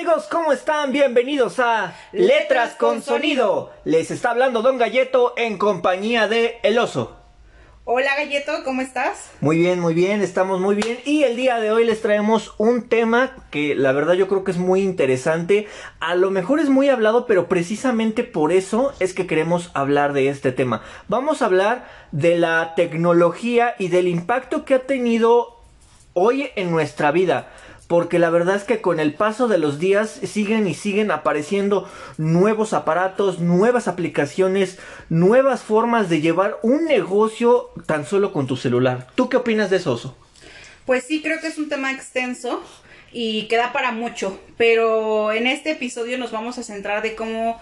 amigos? ¿Cómo están? Bienvenidos a Letras con Sonido. Les está hablando Don Galleto en compañía de El Oso. Hola Galleto, ¿cómo estás? Muy bien, muy bien, estamos muy bien. Y el día de hoy les traemos un tema que la verdad yo creo que es muy interesante. A lo mejor es muy hablado, pero precisamente por eso es que queremos hablar de este tema. Vamos a hablar de la tecnología y del impacto que ha tenido hoy en nuestra vida porque la verdad es que con el paso de los días siguen y siguen apareciendo nuevos aparatos, nuevas aplicaciones, nuevas formas de llevar un negocio tan solo con tu celular. ¿Tú qué opinas de eso? Oso? Pues sí, creo que es un tema extenso y queda para mucho, pero en este episodio nos vamos a centrar de cómo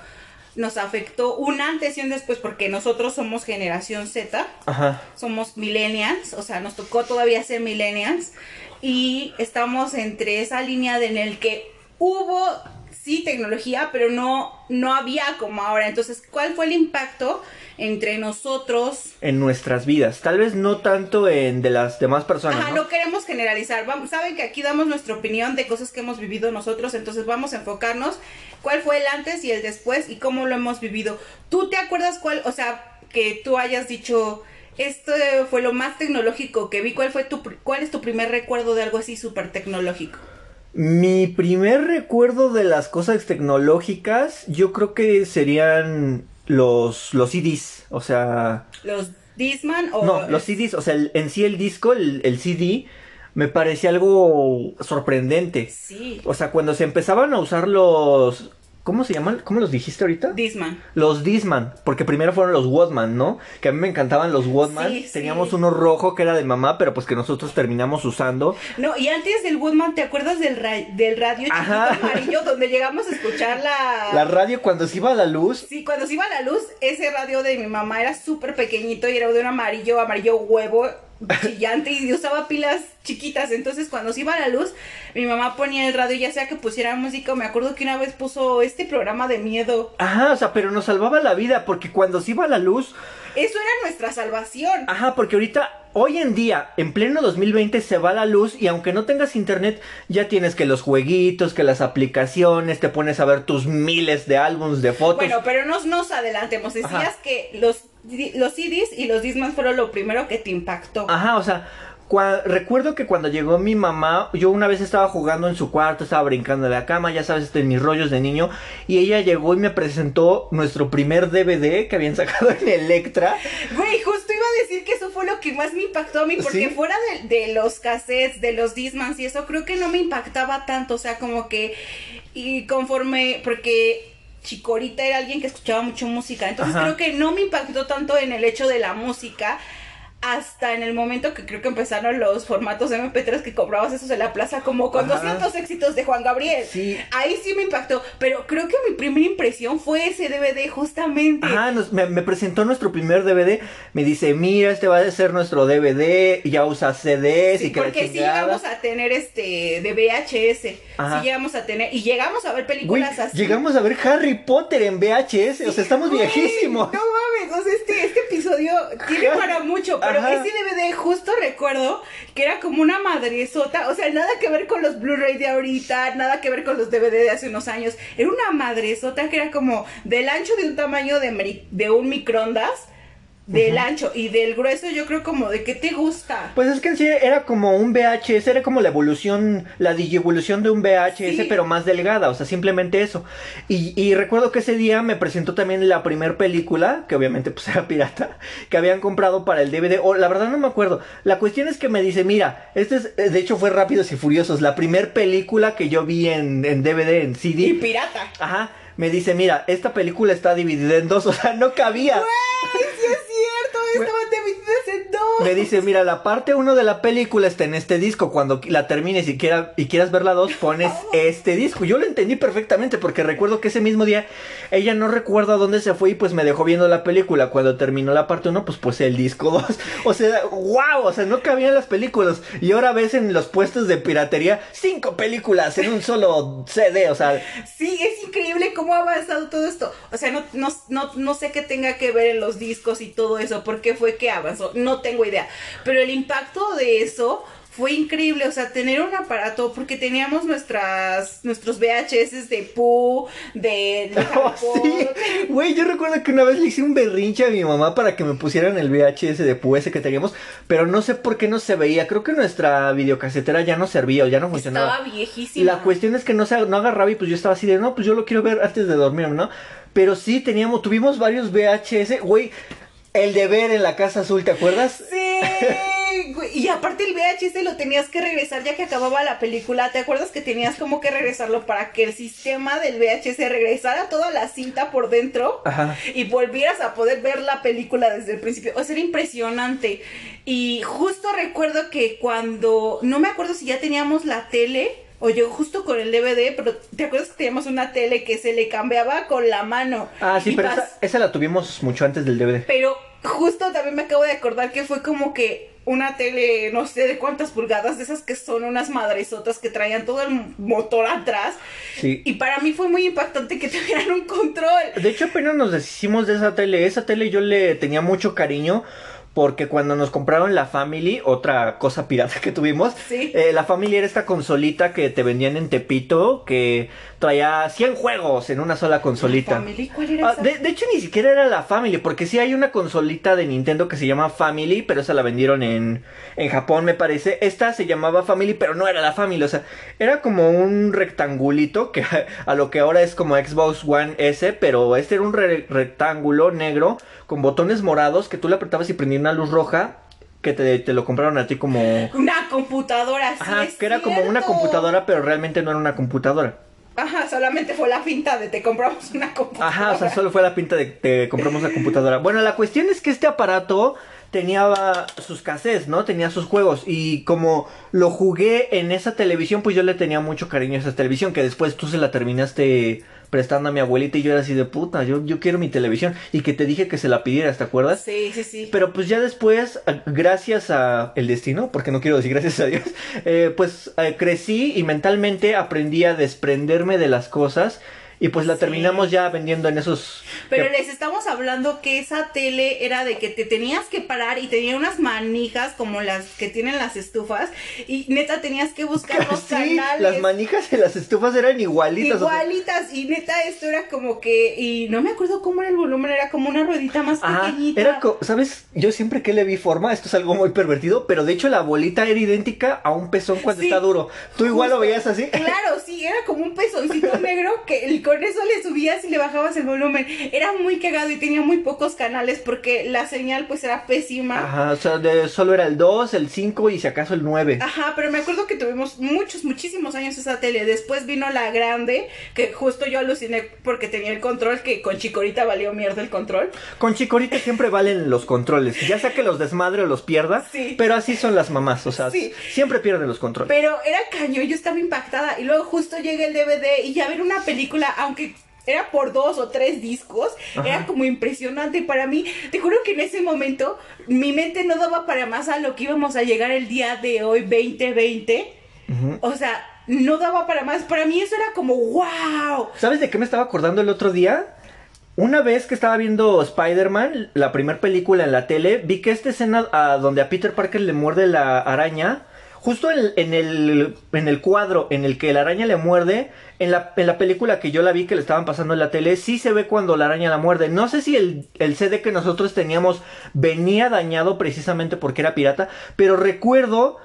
nos afectó un antes y un después, porque nosotros somos generación Z, Ajá. somos millennials, o sea, nos tocó todavía ser millennials, y estamos entre esa línea de en el que hubo sí tecnología, pero no, no había como ahora. Entonces, ¿cuál fue el impacto entre nosotros? En nuestras vidas. Tal vez no tanto en de las demás personas. Ajá, ¿no? no, queremos generalizar. Vamos, saben que aquí damos nuestra opinión de cosas que hemos vivido nosotros, entonces vamos a enfocarnos cuál fue el antes y el después y cómo lo hemos vivido. ¿Tú te acuerdas cuál, o sea, que tú hayas dicho esto fue lo más tecnológico que vi. ¿Cuál fue tu, cuál es tu primer recuerdo de algo así súper tecnológico? Mi primer recuerdo de las cosas tecnológicas, yo creo que serían los, los CDs, o sea... ¿Los Disman o...? No, los CDs, o sea, el- en sí el disco, el, el CD, me parecía algo sorprendente. Sí, O sea, cuando se empezaban a usar los... ¿Cómo se llaman? ¿Cómo los dijiste ahorita? Disman. Los Disman, porque primero fueron los Walkman, ¿no? Que a mí me encantaban los. Sí, sí. Teníamos uno rojo que era de mamá, pero pues que nosotros terminamos usando. No, y antes del Woodman, ¿te acuerdas del, ra- del radio Ajá. amarillo donde llegamos a escuchar la... La radio cuando se iba a la luz. Sí, cuando se iba la luz, ese radio de mi mamá era súper pequeñito y era de un amarillo, amarillo huevo chillante y usaba pilas chiquitas. Entonces, cuando se iba la luz, mi mamá ponía el radio, ya sea que pusiera música. Me acuerdo que una vez puso este programa de miedo. Ajá, o sea, pero nos salvaba la vida, porque cuando se iba la luz, Eso era nuestra salvación. Ajá, porque ahorita, hoy en día, en pleno 2020, se va la luz y aunque no tengas internet, ya tienes que los jueguitos, que las aplicaciones, te pones a ver tus miles de álbums de fotos. Bueno, pero no nos adelantemos. Decías Ajá. que los, los CDs y los Discman fueron lo primero que te impactó. Ajá, o sea, cua- recuerdo que cuando llegó mi mamá, yo una vez estaba jugando en su cuarto, estaba brincando en la cama, ya sabes, en mis rollos de niño, y ella llegó y me presentó nuestro primer DVD que habían sacado en Electra. Güey, justo iba a decir que eso fue lo que más me impactó a mí, porque ¿Sí? fuera de, de los cassettes, de los Dismans y eso, creo que no me impactaba tanto, o sea, como que, y conforme, porque Chicorita era alguien que escuchaba mucho música, entonces Ajá. creo que no me impactó tanto en el hecho de la música, hasta en el momento que creo que empezaron los formatos MP3 que comprabas esos en la plaza, como con Ajá. 200 éxitos de Juan Gabriel. Sí. Ahí sí me impactó, pero creo que mi primera impresión fue ese DVD, justamente. Ajá, nos- me, me presentó nuestro primer DVD. Me dice, mira, este va a ser nuestro DVD. Ya usa CDs Sí, y que porque sí chingada". llegamos a tener este de VHS. Ajá. Sí llegamos a tener. Y llegamos a ver películas así. llegamos a ver Harry Potter en VHS. o sea, estamos viejísimos. No mames, o sea, este, este episodio tiene para mucho, pero Ajá. ese DVD justo recuerdo que era como una madresota, o sea, nada que ver con los Blu-ray de ahorita, nada que ver con los DVD de hace unos años, era una madresota que era como del ancho de un tamaño de, de un microondas, del ancho y del grueso yo creo como de qué te gusta. Pues es que en sí era como un VHS, era como la evolución, la digievolución de un VHS, Sí. pero más delgada, o sea, simplemente eso. Y, y recuerdo que ese día me presentó también la primer película, que obviamente pues era pirata, que habían comprado para el DVD, o la verdad no me acuerdo. La cuestión es que me dice, mira, este es, eh, de hecho fue Rápidos y Furiosos, la primer película que yo vi en, en DVD, en CD. Y pirata. Ajá, me dice, mira, esta película está dividida en dos, o sea, no cabía. ¡Güey! Sí es cierto, estaban divididas en dos. Me dice, mira, la parte 1 de la película está en este disco. Cuando la termines y, quiera- y quieras ver la 2, pones este disco. Yo lo entendí perfectamente porque recuerdo que ese mismo día ella no recuerda dónde se fue y pues me dejó viendo la película. Cuando terminó la parte 1, pues puse el disco 2. O sea, wow, o sea, no cabían las películas. Y ahora ves en los puestos de piratería cinco películas en un solo CD, o sea, Sí, es increíble cómo ha avanzado todo esto. O sea, no, no, no, no sé qué tenga que ver en los discos y todo eso, por qué fue que avanzó, no tengo idea. Pero el impacto de eso fue increíble, o sea, tener un aparato, porque teníamos nuestras, nuestros VHS de Pooh, de... Oh, sí, güey, yo recuerdo que una vez le hice un berrinche a mi mamá para que me pusieran el VHS de Pooh ese que teníamos, pero no sé por qué no se veía, creo que nuestra videocasetera ya no servía o ya no funcionaba. Estaba viejísima. La cuestión es que no, se, no agarraba y pues yo estaba así de, no, pues yo lo quiero ver antes de dormir, ¿no? Pero sí, teníamos, tuvimos varios VHS, güey, el de ver en la Casa Azul, ¿te acuerdas? Sí, güey, y aparte el VHS lo tenías que regresar ya que acababa la película. ¿Te acuerdas que tenías como que regresarlo para que el sistema del VHS regresara toda la cinta por dentro Ajá. y volvieras a poder ver la película desde el principio? O sea, era impresionante. Y justo recuerdo que cuando, no me acuerdo si ya teníamos la tele. O llegó justo con el DVD, pero ¿te acuerdas que teníamos una tele que se le cambiaba con la mano? Ah, sí, pero esa la tuvimos mucho antes del DVD. pero justo también me acabo de acordar que fue como que una tele, no sé de cuántas pulgadas, de esas que son unas madresotas que traían todo el motor atrás. Sí. Y para mí fue muy impactante que tuvieran un control. De hecho, apenas nos deshicimos de esa tele. Esa tele yo le tenía mucho cariño. Porque cuando nos compraron la Family, otra cosa pirata que tuvimos, Sí. eh, la Family era esta consolita que te vendían en Tepito, que traía 100 juegos en una sola consolita. Family, ¿cuál era Ah, esa? de, de hecho, ni siquiera era la Family, porque sí hay una consolita de Nintendo que se llama Family, pero esa la vendieron en, en Japón, me parece. Esta se llamaba Family, pero no era la Family, o sea, era como un rectangulito, que a lo que ahora es como Xbox One S, pero este era un re- rectángulo negro con botones morados que tú le apretabas y prendía una luz roja. Que te, te lo compraron a ti como... Una computadora, sí Ajá, es que era como una computadora, pero realmente no era una computadora. Ajá, solamente fue la finta de te compramos una computadora. Ajá, o sea, solo fue la pinta de te compramos la computadora. Bueno, la cuestión es que este aparato tenía sus cassettes, ¿no? Tenía sus juegos. Y como lo jugué en esa televisión, pues yo le tenía mucho cariño a esa televisión. Que después tú se la terminaste prestando a mi abuelita y yo era así de puta, yo, yo quiero mi televisión. Y que te dije que se la pidieras, ¿te acuerdas? Sí, sí, sí. Pero pues ya después, gracias a el destino, porque no quiero decir gracias a Dios, eh, pues eh, crecí y mentalmente aprendí a desprenderme de las cosas y pues la Sí. terminamos ya vendiendo en esos... Pero que- les estamos hablando que esa tele era de que te tenías que parar y tenía unas manijas como las que tienen las estufas y neta tenías que buscar los sí, canales. las manijas de las estufas eran igualitas. o sea, Igualitas, y neta esto era como que, y no me acuerdo cómo era el volumen, era como una ruedita más Ajá, pequeñita. era, ¿sabes? Yo siempre que le vi forma, esto es algo muy pervertido, pero de hecho la bolita era idéntica a un pezón cuando Sí, está duro. ¿Tú igual lo veías así? Claro, sí, era como un pezoncito negro que el- con eso le subías y le bajabas el volumen. Era muy cagado y tenía muy pocos canales porque la señal pues era pésima. Ajá, o sea, de- solo era el 2, el 5 y si acaso el 9. Ajá, pero me acuerdo que tuvimos muchos, muchísimos años esa tele. Después vino la grande, que justo yo aluciné porque tenía el control, que con Chicorita valió mierda el control. Con Chicorita siempre valen los controles, ya sea que los desmadre o los pierda, Sí. pero así son las mamás, o sea, Sí. siempre pierden los controles. Pero era cañón, yo estaba impactada. Y luego justo llega el DVD y ya ver una película, aunque era por dos o tres discos, Ajá. era como impresionante para mí. Te juro que en ese momento mi mente no daba para más a lo que íbamos a llegar el día de hoy, 2020. Ujú. O sea, no daba para más. Para mí eso era como, wow. ¿Sabes de qué me estaba acordando el otro día? Una vez que estaba viendo Spider-Man, la primera película en la tele, vi que esta escena a donde a Peter Parker le muerde la araña, justo en, el, en el cuadro en el que la araña le muerde, en la, en la película que yo la vi que le estaban pasando en la tele, sí se ve cuando la araña la muerde. No sé si el, el CD que nosotros teníamos venía dañado precisamente porque era pirata, pero recuerdo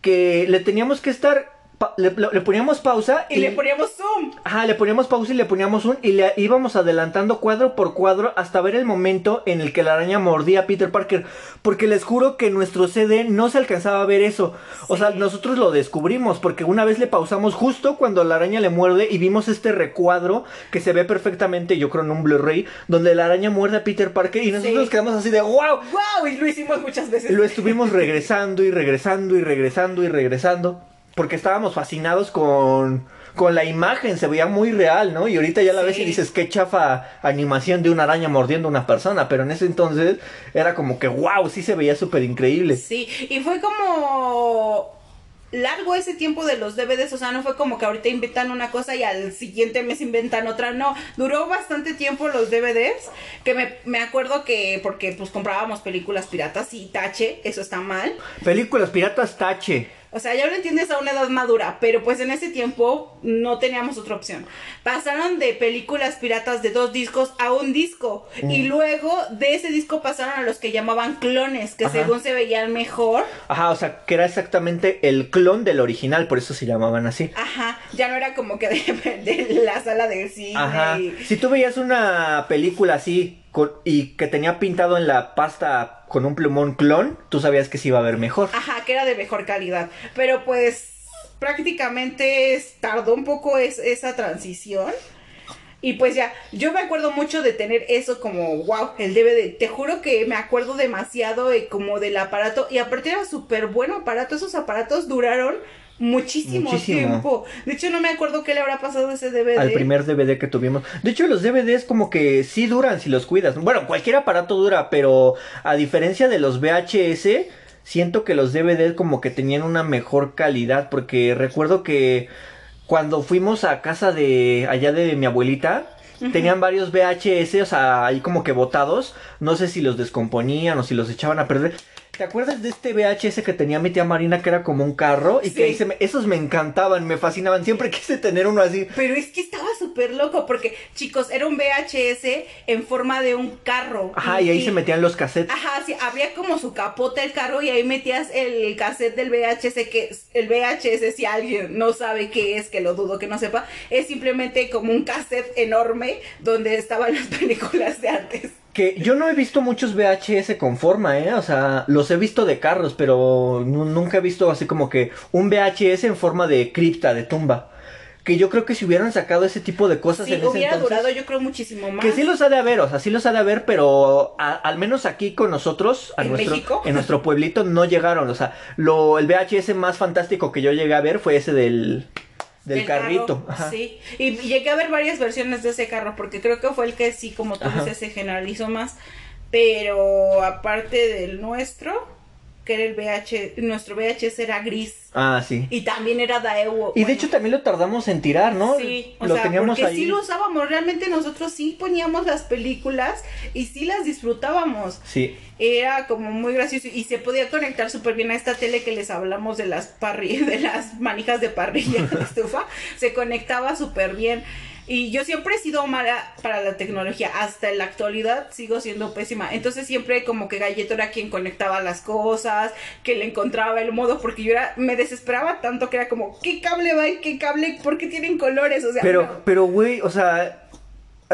que le teníamos que estar... le, le poníamos pausa Y le poníamos zoom. Ajá, le poníamos pausa y le poníamos un y le íbamos adelantando cuadro por cuadro hasta ver el momento en el que la araña mordía a Peter Parker. Porque les juro que en nuestro CD no se alcanzaba a ver eso. O sea, nosotros lo descubrimos porque una vez le pausamos justo cuando la araña le muerde y vimos este recuadro que se ve perfectamente, yo creo en un Blu-ray, donde la araña muerde a Peter Parker y nosotros Sí. nos quedamos así de wow. ¡Wow! Y lo hicimos muchas veces. Lo estuvimos regresando y regresando y regresando y regresando. Porque estábamos fascinados con, con la imagen, se veía muy real, ¿no? Y ahorita ya la Sí. ves y dices, qué chafa animación de una araña mordiendo a una persona. Pero en ese entonces era como que, wow, sí se veía súper increíble. Sí, y fue como largo ese tiempo de los DVDs, o sea, no fue como que ahorita inventan una cosa y al siguiente mes inventan otra, no, duró bastante tiempo los DVDs, que me, me acuerdo que, porque pues comprábamos películas piratas y tache, eso está mal, Películas piratas tache. O sea, ya lo entiendes a una edad madura, pero pues en ese tiempo no teníamos otra opción. Pasaron de películas piratas de dos discos a un disco. Y Mm. luego de ese disco pasaron a los que llamaban clones, que Ajá. según se veían mejor. Ajá, o sea, que era exactamente el clon del original, por eso se llamaban así. Ajá, ya no era como que de, de la sala del cine. Ajá. y- Si tú veías una película así y que tenía pintado en la pasta con un plumón clon, tú sabías que se iba a ver mejor. Ajá, que era de mejor calidad. Pero pues prácticamente tardó un poco es- esa transición. Y pues ya, yo me acuerdo mucho de tener eso como, wow, el DVD. Te juro que me acuerdo demasiado de, como del aparato. Y aparte era súper bueno aparato. Esos aparatos duraron muchísimo, Muchísimo. tiempo. De hecho, no me acuerdo qué le habrá pasado a ese DVD. Al primer DVD que tuvimos. De hecho, los DVDs como que sí duran si los cuidas. Bueno, cualquier aparato dura, pero a diferencia de los VHS, siento que los DVDs como que tenían una mejor calidad. Porque recuerdo que cuando fuimos a casa de allá de mi abuelita, tenían varios VHS, o sea, ahí como que botados. No sé si los descomponían o si los echaban a perder. ¿Te acuerdas de este VHS que tenía mi tía Marina que era como un carro? Y Sí. que ahí se me- esos me encantaban, me fascinaban. Siempre quise tener uno así. Pero es que estaba súper loco porque, chicos, era un VHS en forma de un carro. Ajá, y ahí se metían los cassettes. Ajá, sí, abría como su capota el carro y ahí metías el cassette del VHS, que el VHS, si alguien no sabe qué es, que lo dudo que no sepa, es simplemente como un cassette enorme donde estaban las películas de antes. Que yo no he visto muchos VHS con forma, ¿eh? O sea, los he visto de carros, pero nu- nunca he visto así como que un VHS en forma de cripta, de tumba. Que yo creo que si hubieran sacado ese tipo de cosas Sí, en ese hubiera entonces... durado yo creo muchísimo más. Que sí los ha de haber, o sea, sí los ha de haber, pero a- al menos aquí con nosotros, a ¿En nuestro, México? en nuestro pueblito, no llegaron. O sea, lo, el VHS más fantástico que yo llegué a ver fue ese del, del carrito. carro, Ajá. Sí, y llegué a ver varias versiones de ese carro porque creo que fue el que sí, como tú Ajá. dices, se generalizó más. Pero aparte del nuestro, que era el VH, nuestro VHS era gris Ah, sí. y también era Daewoo. Y de hecho también lo tardamos en tirar, ¿no? Sí, o lo sea, teníamos porque ahí. sí lo usábamos, realmente nosotros sí poníamos las películas y sí las disfrutábamos. Sí. Era como muy gracioso y se podía conectar súper bien a esta tele que les hablamos de las parri de las manijas de parrilla de estufa. Se conectaba súper bien. Y yo siempre he sido mala para la tecnología. Hasta en la actualidad sigo siendo pésima. Entonces siempre como que Galleto era quien conectaba las cosas, que le encontraba el modo, porque yo era, me desesperaba tanto que era como, ¿qué cable va y qué cable? ¿Por qué tienen colores? O sea, Pero, no. pero, güey, o sea,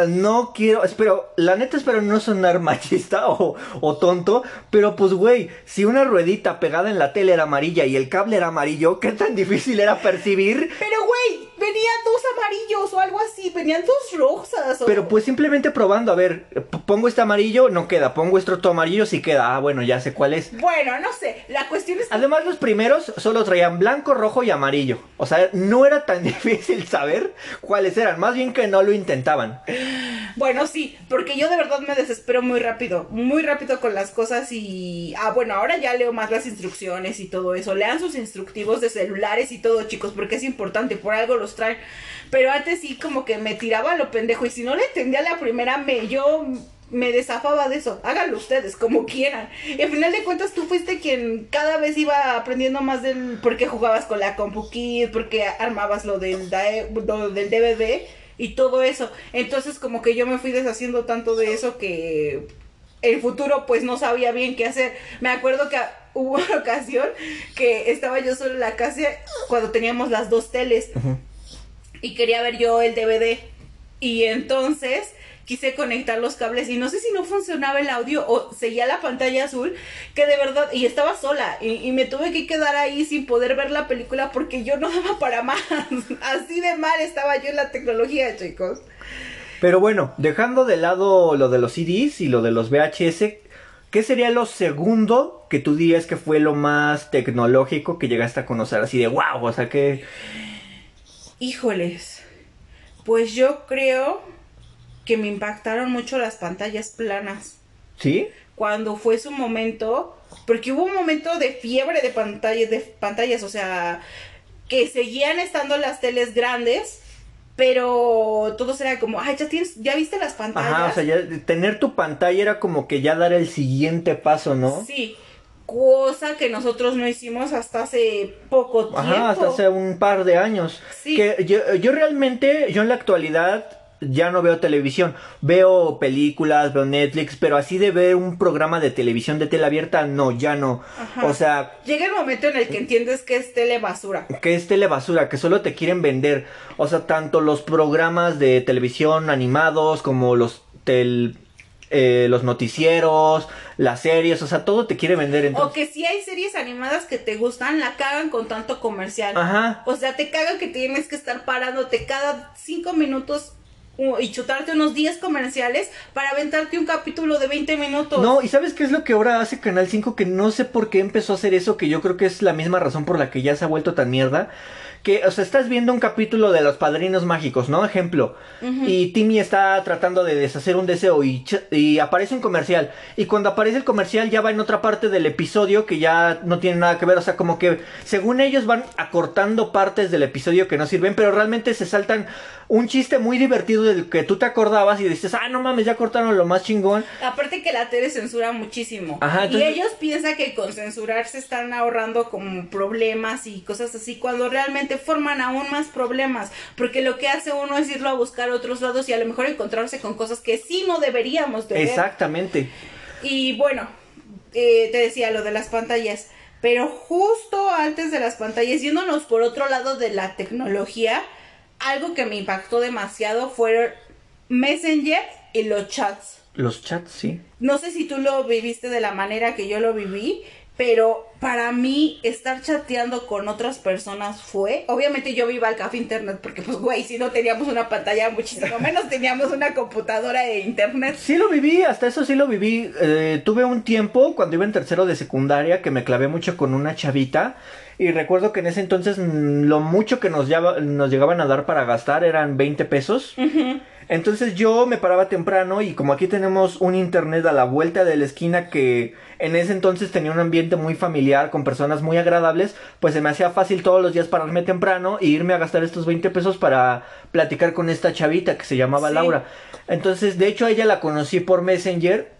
no quiero, espero, la neta espero no sonar machista o, o tonto, pero pues, güey, si una ruedita pegada en la tele era amarilla y el cable era amarillo, ¿qué tan difícil era percibir? Pero güey, venían dos amarillos o algo así, venían dos rosas. o- Pero pues simplemente probando, a ver, p- pongo este amarillo, no queda, pongo este otro amarillo, sí queda, ah, bueno, ya sé cuál es. Bueno, no sé, la cuestión es que Además, los primeros solo traían blanco, rojo y amarillo. O sea, no era tan difícil saber cuáles eran, más bien que no lo intentaban. Bueno, sí, porque yo de verdad me desespero muy rápido, muy rápido con las cosas y... Ah, bueno, ahora ya leo más las instrucciones y todo eso. Lean sus instructivos de celulares y todo, chicos, porque es importante, por algo los Pero antes sí como que me tiraba lo pendejo y si no le entendía la primera, me yo me desafaba de eso. Háganlo ustedes, como quieran. Y al final de cuentas tú fuiste quien cada vez iba aprendiendo más del... por qué jugabas con la Compu Kid, por qué armabas lo del, lo del DVD y todo eso. Entonces como que yo me fui deshaciendo tanto de eso que el futuro pues no sabía bien qué hacer. Me acuerdo que hubo una ocasión que estaba yo solo en la casa cuando teníamos las dos teles y quería ver yo el DVD y entonces quise conectar los cables y no sé si no funcionaba el audio o seguía la pantalla azul que de verdad y estaba sola y, me tuve que quedar ahí sin poder ver la película porque yo no daba para más. Así de mal estaba yo en la tecnología chicos. Pero bueno, dejando de lado lo de los CDs y lo de los VHS, ¿qué sería lo segundo que tú dirías que fue lo más tecnológico que llegaste a conocer? Así de wow, o sea que... híjoles pues yo creo que me impactaron mucho las pantallas planas ¿Sí? cuando fue su momento, porque hubo un momento de fiebre de pantallas, de pantallas, o sea, que seguían estando las teles grandes, pero todos era como, ay, ya tienes, ya viste las pantallas. Ajá, o sea, ya tener tu pantalla era como que ya dar el siguiente paso, ¿no? Sí. Cosa que nosotros no hicimos hasta hace poco tiempo. Ajá, hasta hace un par de años. Sí. Que yo, yo realmente, yo en la actualidad ya no veo televisión. Veo películas, veo Netflix, pero así de ver un programa de televisión de tele abierta, no, ya no. Ajá. O sea, Llega el momento en el que entiendes que es telebasura. que es telebasura, que solo te quieren vender. O sea, tanto los programas de televisión animados como los tel- eh, los noticieros, las series, o sea, todo te quiere vender. O Entonces... que si hay series animadas que te gustan, la cagan con tanto comercial. Ajá. O sea, te cagan que tienes que estar parándote cada cinco minutos y chutarte unos 10 comerciales para aventarte un capítulo de 20 minutos. No, y ¿sabes qué es lo que ahora hace Canal 5? Que no sé por qué empezó a hacer eso, que yo creo que es la misma razón por la que ya se ha vuelto tan mierda. Que, o sea, estás viendo un capítulo de los padrinos mágicos, ¿no? Ejemplo. Y Timmy está tratando de deshacer un deseo y, y aparece un comercial. Y cuando aparece el comercial ya va en otra parte del episodio que ya no tiene nada que ver. O sea, como que según ellos van acortando partes del episodio que no sirven, pero realmente se saltan un chiste muy divertido del que tú te acordabas y dices, ah, no mames, ya cortaron lo más chingón. Aparte que la tele censura muchísimo. Ajá, entonces- Y ellos piensan que con censurar se están ahorrando como problemas y cosas así, cuando realmente forman aún más problemas. Porque lo que hace uno es irlo a buscar a otros lados y a lo mejor encontrarse con cosas que sí no deberíamos de ver. Exactamente. Y bueno, eh, te decía lo de las pantallas. Pero justo antes de las pantallas, yéndonos por otro lado de la tecnología, algo que me impactó demasiado fueron Messenger y los chats. Los chats, sí. No sé si tú lo viviste de la manera que yo lo viví, pero para mí estar chateando con otras personas fue, obviamente yo iba al café internet porque pues güey, si no teníamos una pantalla muchísimo menos teníamos una computadora e internet. Sí lo viví, hasta eso sí lo viví. Eh, tuve un tiempo cuando iba en tercero de secundaria que me clavé mucho con una chavita. Y recuerdo que en ese entonces mm, lo mucho que nos llegaban a dar para gastar eran 20 pesos. Entonces yo me paraba temprano y como aquí tenemos un internet a la vuelta de la esquina que en ese entonces tenía un ambiente muy familiar con personas muy agradables, pues se me hacía fácil todos los días pararme temprano e irme a gastar estos 20 pesos para platicar con esta chavita que se llamaba Sí. Laura. Entonces, de hecho, a ella la conocí por Messenger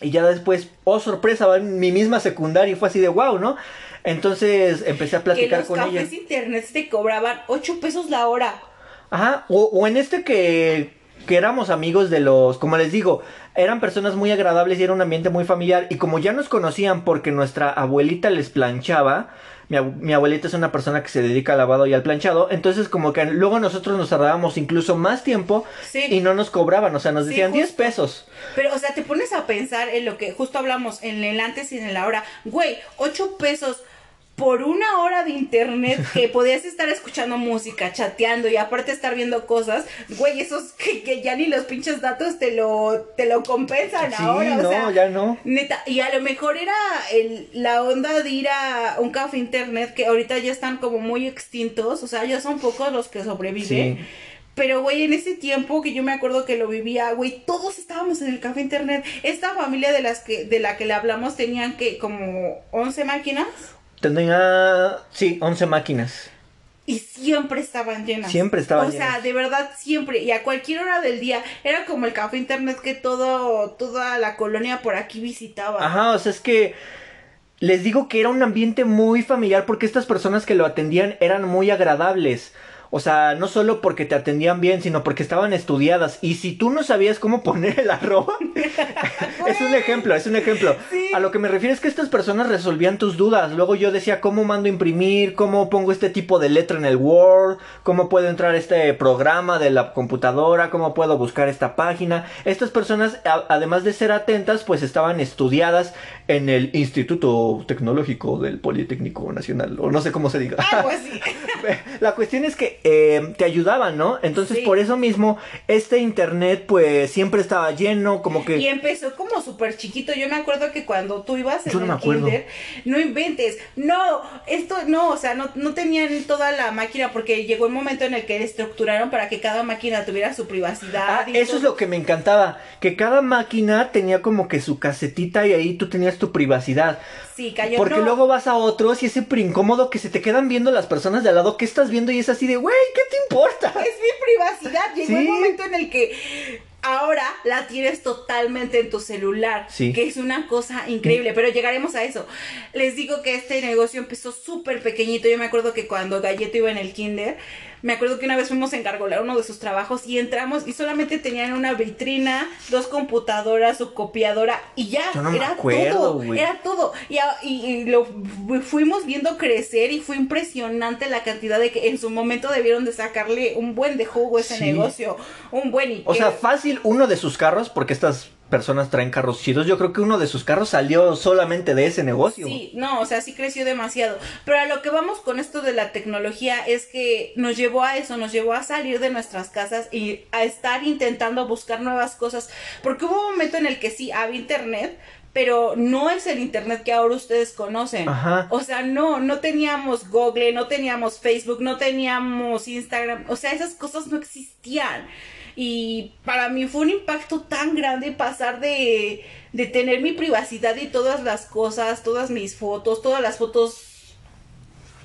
y ya después, oh sorpresa, va en mi misma secundaria y fue así de wow, ¿no? Entonces empecé a Que platicar los con ella. cafés internet te cobraban 8 pesos la hora. Ajá, o, o en este que, que éramos amigos de los, como les digo, eran personas muy agradables y era un ambiente muy familiar. Y como ya nos conocían porque nuestra abuelita les planchaba, mi, abu- mi abuelita es una persona que se dedica al lavado y al planchado, entonces como que luego nosotros nos tardábamos incluso más tiempo Sí. y no nos cobraban, o sea, nos Sí, decían 10 justo. pesos. Pero, o sea, te pones a pensar en lo que justo hablamos, en el antes y en el ahora. Güey, 8 pesos por una hora de internet que podías estar escuchando música, chateando y aparte estar viendo cosas, güey, esos que, que ya ni los pinches datos te lo, te lo compensan Sí, ahora, o no, sea, ya no. Neta, y a lo mejor era el, la onda de ir a un café internet que ahorita ya están como muy extintos, o sea, ya son pocos los que sobreviven. Sí. Pero, güey, en ese tiempo que yo me acuerdo que lo vivía, güey, todos estábamos en el café internet. Esta familia de las que de la que le hablamos tenían que como 11 máquinas Tenía, sí, 11 máquinas. y siempre estaban llenas. Siempre estaban O sea, llenas. de verdad siempre y a cualquier hora del día era como el café internet que todo toda la colonia por aquí visitaba. Ajá, o sea, es que les digo que era un ambiente muy familiar porque estas personas que lo atendían eran muy agradables. O sea, no solo porque te atendían bien, sino porque estaban estudiadas. Y si tú no sabías cómo poner el arroba, es un ejemplo, es un ejemplo. Sí. A lo que me refiero es que estas personas resolvían tus dudas. Luego yo decía, ¿cómo mando a imprimir? ¿Cómo pongo este tipo de letra en el Word? ¿Cómo puedo entrar a este programa de la computadora? ¿Cómo puedo buscar esta página? Estas personas, a- además de ser atentas, pues estaban estudiadas en el Instituto Tecnológico del Politécnico Nacional, o no sé cómo se diga. Algo así. La cuestión es que eh, te ayudaban, ¿no? Entonces, Sí. por eso mismo, este internet, pues, siempre estaba lleno, como que... Y empezó como súper chiquito. Yo me acuerdo que cuando tú ibas en Yo no me el acuerdo. kinder, no inventes. No, esto no, o sea, no, no tenían toda la máquina porque llegó un momento en el que estructuraron para que cada máquina tuviera su privacidad. Ah, y eso es lo que me encantaba, que cada máquina tenía como que su casetita y ahí tú tenías tu privacidad. Sí, cayó. Porque no, luego vas a otros y es súper incómodo que se te quedan viendo las personas de al lado que estás viendo y es así de, güey, ¿qué te importa? Es mi privacidad. Llegó el Sí. momento en el que ahora la tienes totalmente en tu celular, Sí. que es una cosa increíble, pero llegaremos a eso. Les digo que este negocio empezó súper pequeñito, yo me acuerdo que cuando Galleto iba en el kinder, me acuerdo que una vez fuimos a encargolar uno de sus trabajos y entramos y solamente tenían una vitrina, dos computadoras, su copiadora y ya, Yo no me era acuerdo, todo, era todo. Y, a- y- y lo fu- fuimos viendo crecer y fue impresionante la cantidad de que en su momento debieron de sacarle un buen de jugo a ese Sí. negocio, un buen y O sea, fácil uno de sus carros, porque estas personas traen carros chidos. Yo creo que uno de sus carros salió solamente de ese negocio. Sí, no, o sea, sí creció demasiado. Pero a lo que vamos con esto de la tecnología es que nos llevó a eso, nos llevó a salir de nuestras casas y a estar intentando buscar nuevas cosas. Porque hubo un momento en el que sí había internet, pero no es el internet que ahora ustedes conocen. Ajá. O sea, no, no teníamos Google, no teníamos Facebook, no teníamos Instagram. O sea, esas cosas no existían. Y para mí fue un impacto tan grande pasar de, de tener mi privacidad y todas las cosas, todas mis fotos, todas las fotos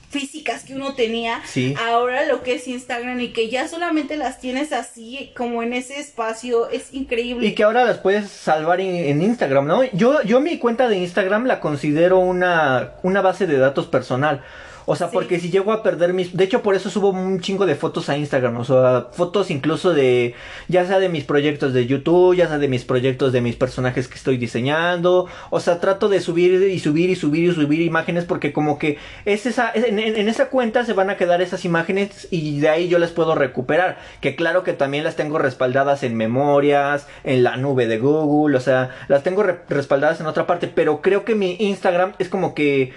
físicas que uno tenía, Sí. ahora lo que es Instagram y que ya solamente las tienes así como en ese espacio, es increíble. Y que ahora las puedes salvar en, en Instagram, ¿no? Yo, yo mi cuenta de Instagram la considero una, una base de datos personal. O sea, Sí. porque si llego a perder mis... De hecho, por eso subo un chingo de fotos a Instagram. O sea, fotos incluso de... Ya sea de mis proyectos de YouTube, ya sea de mis proyectos de mis personajes que estoy diseñando. O sea, trato de subir y subir y subir y subir imágenes porque como que es esa... es- En, en- en esa cuenta se van a quedar esas imágenes y de ahí yo las puedo recuperar. Que claro que también las tengo respaldadas en memorias, en la nube de Google. O sea, las tengo re- respaldadas en otra parte. Pero creo que mi Instagram es como que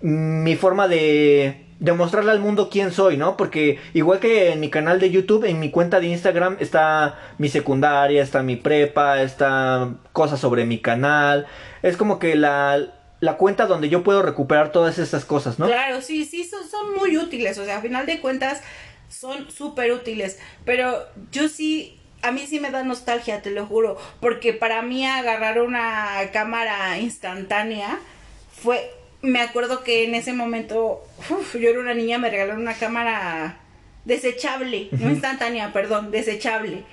mi forma de demostrarle al mundo quién soy, ¿no? Porque igual que en mi canal de YouTube, en mi cuenta de Instagram está mi secundaria, está mi prepa, está cosas sobre mi canal. Es como que la, la cuenta donde yo puedo recuperar todas esas cosas, ¿no? Claro, sí, sí, son, son muy útiles, o sea, a final de cuentas son súper útiles, pero yo sí, a mí sí me da nostalgia, te lo juro, porque para mí agarrar una cámara instantánea fue, me acuerdo que en ese momento, uf, yo era una niña, me regalaron una cámara desechable, no instantánea, perdón, desechable.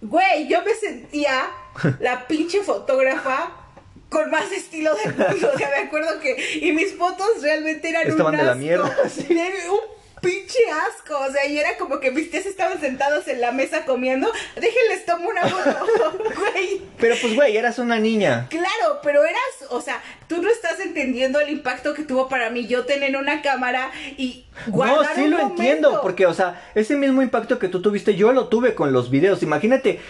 Güey, yo me sentía la pinche fotógrafa con más estilo del mundo. O sea, me acuerdo que. Y mis fotos realmente eran Estaban un de la mierda, sí. Un pinche asco. O sea, y era como que mis tías estaban sentados en la mesa comiendo. Déjenles tomo una foto. Güey. Pero pues, güey, eras una niña. Claro, pero eras, o sea, tú no estás entendiendo el impacto que tuvo para mí yo tener una cámara y No, guardar sí un lo entiendo, porque, o sea, ese mismo impacto que tú tuviste, yo lo tuve con los videos. Imagínate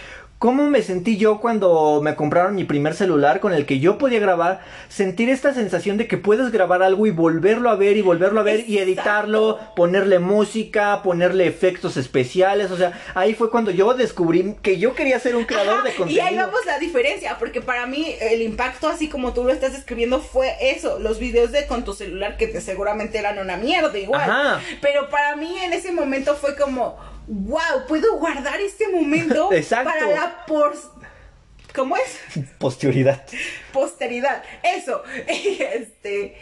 cómo me sentí yo cuando me compraron mi primer celular con el que yo podía grabar. Sentir esta sensación de que puedes grabar algo y volverlo a ver y volverlo a ver y editarlo, ponerle música, ponerle efectos especiales. O sea, ahí fue cuando yo descubrí que yo quería ser un creador Ajá, de contenido. Y ahí vamos la diferencia, porque para mí el impacto, así como tú lo estás describiendo, fue eso, los videos de con tu celular que te seguramente eran una mierda igual. Ajá. Pero para mí en ese momento fue como, wow, puedo guardar este momento para la por ¿Cómo es? Posterioridad. posteridad. Eso. Este,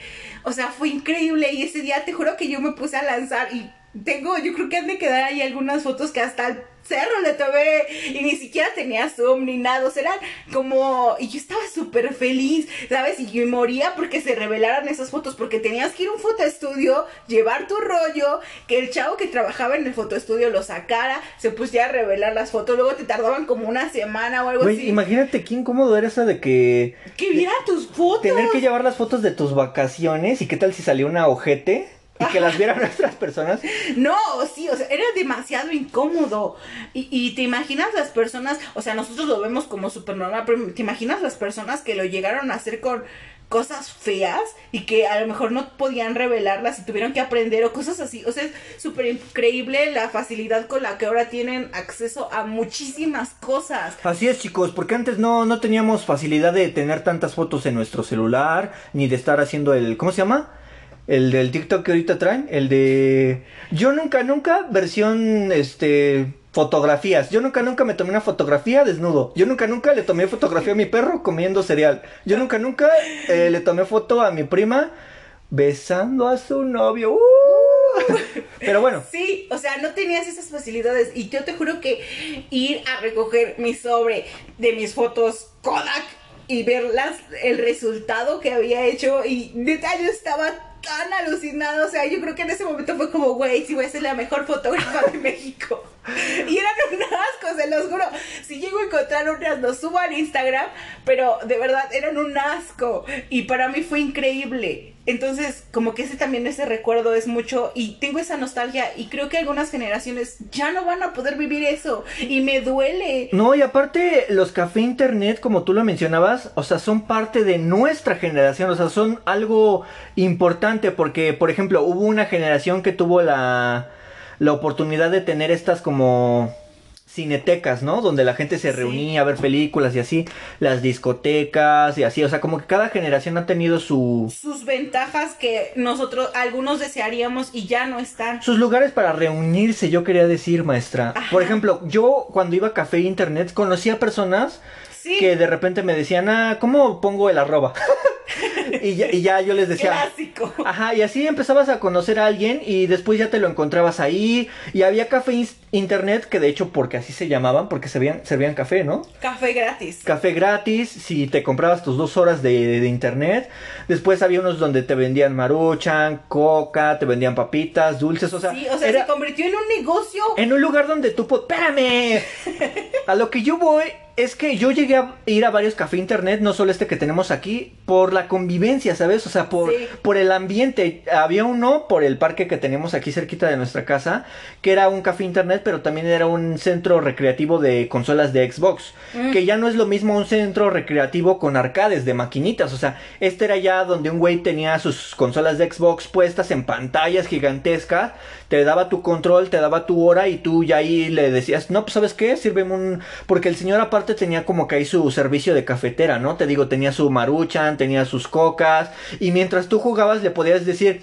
o sea, fue increíble y ese día te juro que yo me puse a lanzar y tengo, yo creo que han de quedar ahí algunas fotos que hasta el cerro le tomé y ni siquiera tenía zoom ni nada, o sea, eran como, y yo estaba súper feliz, ¿sabes? Y yo moría porque se revelaran esas fotos, porque tenías que ir a un fotoestudio, llevar tu rollo, que el chavo que trabajaba en el fotoestudio lo sacara, se pusiera a revelar las fotos, luego te tardaban como una semana o algo así. imagínate qué incómodo era eso de que Que vieran tus fotos. tener que llevar las fotos de tus vacaciones y qué tal si salió una ojete y que las vieran nuestras personas. No, sí, o sea, era demasiado incómodo. Y, y te imaginas las personas, o sea, nosotros lo vemos como súper normal, pero te imaginas las personas que lo llegaron a hacer con cosas feas y que a lo mejor no podían revelarlas y tuvieron que aprender o cosas así. O sea, es súper increíble la facilidad con la que ahora tienen acceso a muchísimas cosas. Así es, chicos, porque antes no, no teníamos facilidad de tener tantas fotos en nuestro celular, ni de estar haciendo el, ¿cómo se llama? El del TikTok que ahorita traen, el de yo nunca nunca versión este fotografías. Yo nunca nunca me tomé una fotografía desnudo. Yo nunca nunca le tomé fotografía a mi perro comiendo cereal. Yo nunca nunca eh, le tomé foto a mi prima besando a su novio. ¡Uh! Pero bueno. Sí, o sea, no tenías esas facilidades. Y yo te juro que ir a recoger mi sobre de mis fotos Kodak y ver las, el resultado que había hecho. Y neta, yo estaba tan alucinada. O sea, yo creo que en ese momento fue como, güey, si voy a ser la mejor fotógrafa de México. Y eran un asco, se los juro. Si llego a encontrar unas, lo subo al Instagram, pero de verdad eran un asco. Y para mí fue increíble. Entonces, como que ese también, ese recuerdo es mucho. Y tengo esa nostalgia. Y creo que algunas generaciones ya no van a poder vivir eso. Y me duele. No, y aparte, los café internet, como tú lo mencionabas, o sea, son parte de nuestra generación. O sea, son algo importante. Porque, por ejemplo, hubo una generación que tuvo la la oportunidad de tener estas como cinetecas, ¿no? Donde la gente se reunía a ver películas y así, las discotecas y así, o sea, como que cada generación ha tenido su... Sus ventajas que nosotros, algunos desearíamos y ya no están. Sus lugares para reunirse, yo quería decir, maestra. Por ejemplo, yo cuando iba a café internet conocía personas que de repente me decían, ah, ¿cómo pongo el arroba? y, ya, y, ya, yo les decía. Clásico. Ajá, y así empezabas a conocer a alguien y después ya te lo encontrabas ahí. Y había café internet, que de hecho, porque así se llamaban, porque servían, servían café, ¿no? Café gratis. Café gratis, si te comprabas tus dos horas de, de internet. Después había unos donde te vendían maruchan, coca, te vendían papitas, dulces, o sea. Sí, o sea, se convirtió en un negocio. En un lugar donde tú. ¡Espérame! a lo que yo voy es que yo llegué a ir a varios café internet, no solo este que tenemos aquí, por la convivencia, ¿sabes? O sea, por, por el ambiente. Había uno por el parque que tenemos aquí cerquita de nuestra casa, que era un café internet, pero también era un centro recreativo de consolas de Xbox. Mm. Que ya no es lo mismo un centro recreativo con arcades de maquinitas. O sea, este era ya donde un güey tenía sus consolas de Xbox puestas en pantallas gigantescas. Te daba tu control, te daba tu hora y tú ya ahí le decías, no, pues sabes qué, sírveme un... Porque el señor aparte tenía como que ahí su servicio de cafetera, ¿no? Te digo, tenía su maruchan, tenía sus cocas, y mientras tú jugabas le podías decir,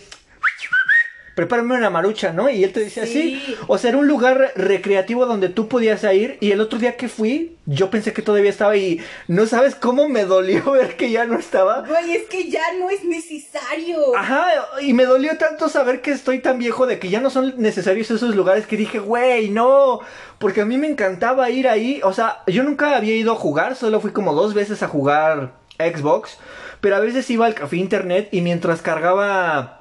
prepárame una marucha, ¿no? Y él te decía así. O sea, era un lugar recreativo donde tú podías ir. Y el otro día que fui, yo pensé que todavía estaba y no sabes cómo me dolió ver que ya no estaba. Güey, es que ya no es necesario. Ajá, y me dolió tanto saber que estoy tan viejo de que ya no son necesarios esos lugares que dije, güey, no. Porque a mí me encantaba ir ahí. O sea, yo nunca había ido a jugar, solo fui como dos veces a jugar Xbox. Pero a veces iba al café internet y mientras cargaba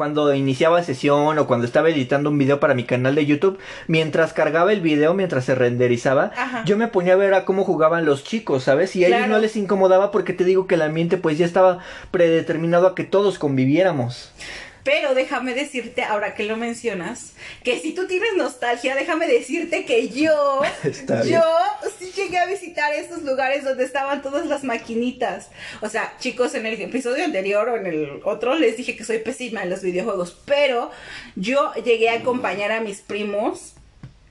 cuando iniciaba sesión o cuando estaba editando un video para mi canal de YouTube, mientras cargaba el video, mientras se renderizaba, yo me ponía a ver a cómo jugaban los chicos, ¿sabes? Y a ellos no les incomodaba porque te digo que el ambiente pues ya estaba predeterminado a que todos conviviéramos. Pero déjame decirte, ahora que lo mencionas, que si tú tienes nostalgia, déjame decirte que yo, yo sí llegué a visitar esos lugares donde estaban todas las maquinitas. O sea, chicos, en el episodio anterior o en el otro les dije que soy pésima en los videojuegos, pero yo llegué a acompañar a mis primos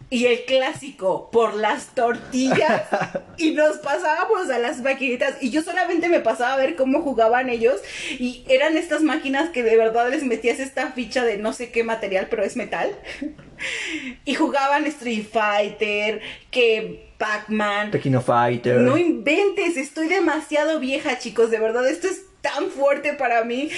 y el clásico por las tortillas y nos pasábamos a las maquinitas y yo solamente me pasaba a ver cómo jugaban ellos y eran estas máquinas que de verdad les metías esta ficha de no sé qué material pero es metal y jugaban Street Fighter que Pac-Man. Tequino Fighter. No inventes estoy demasiado vieja chicos de verdad esto es tan fuerte para mí.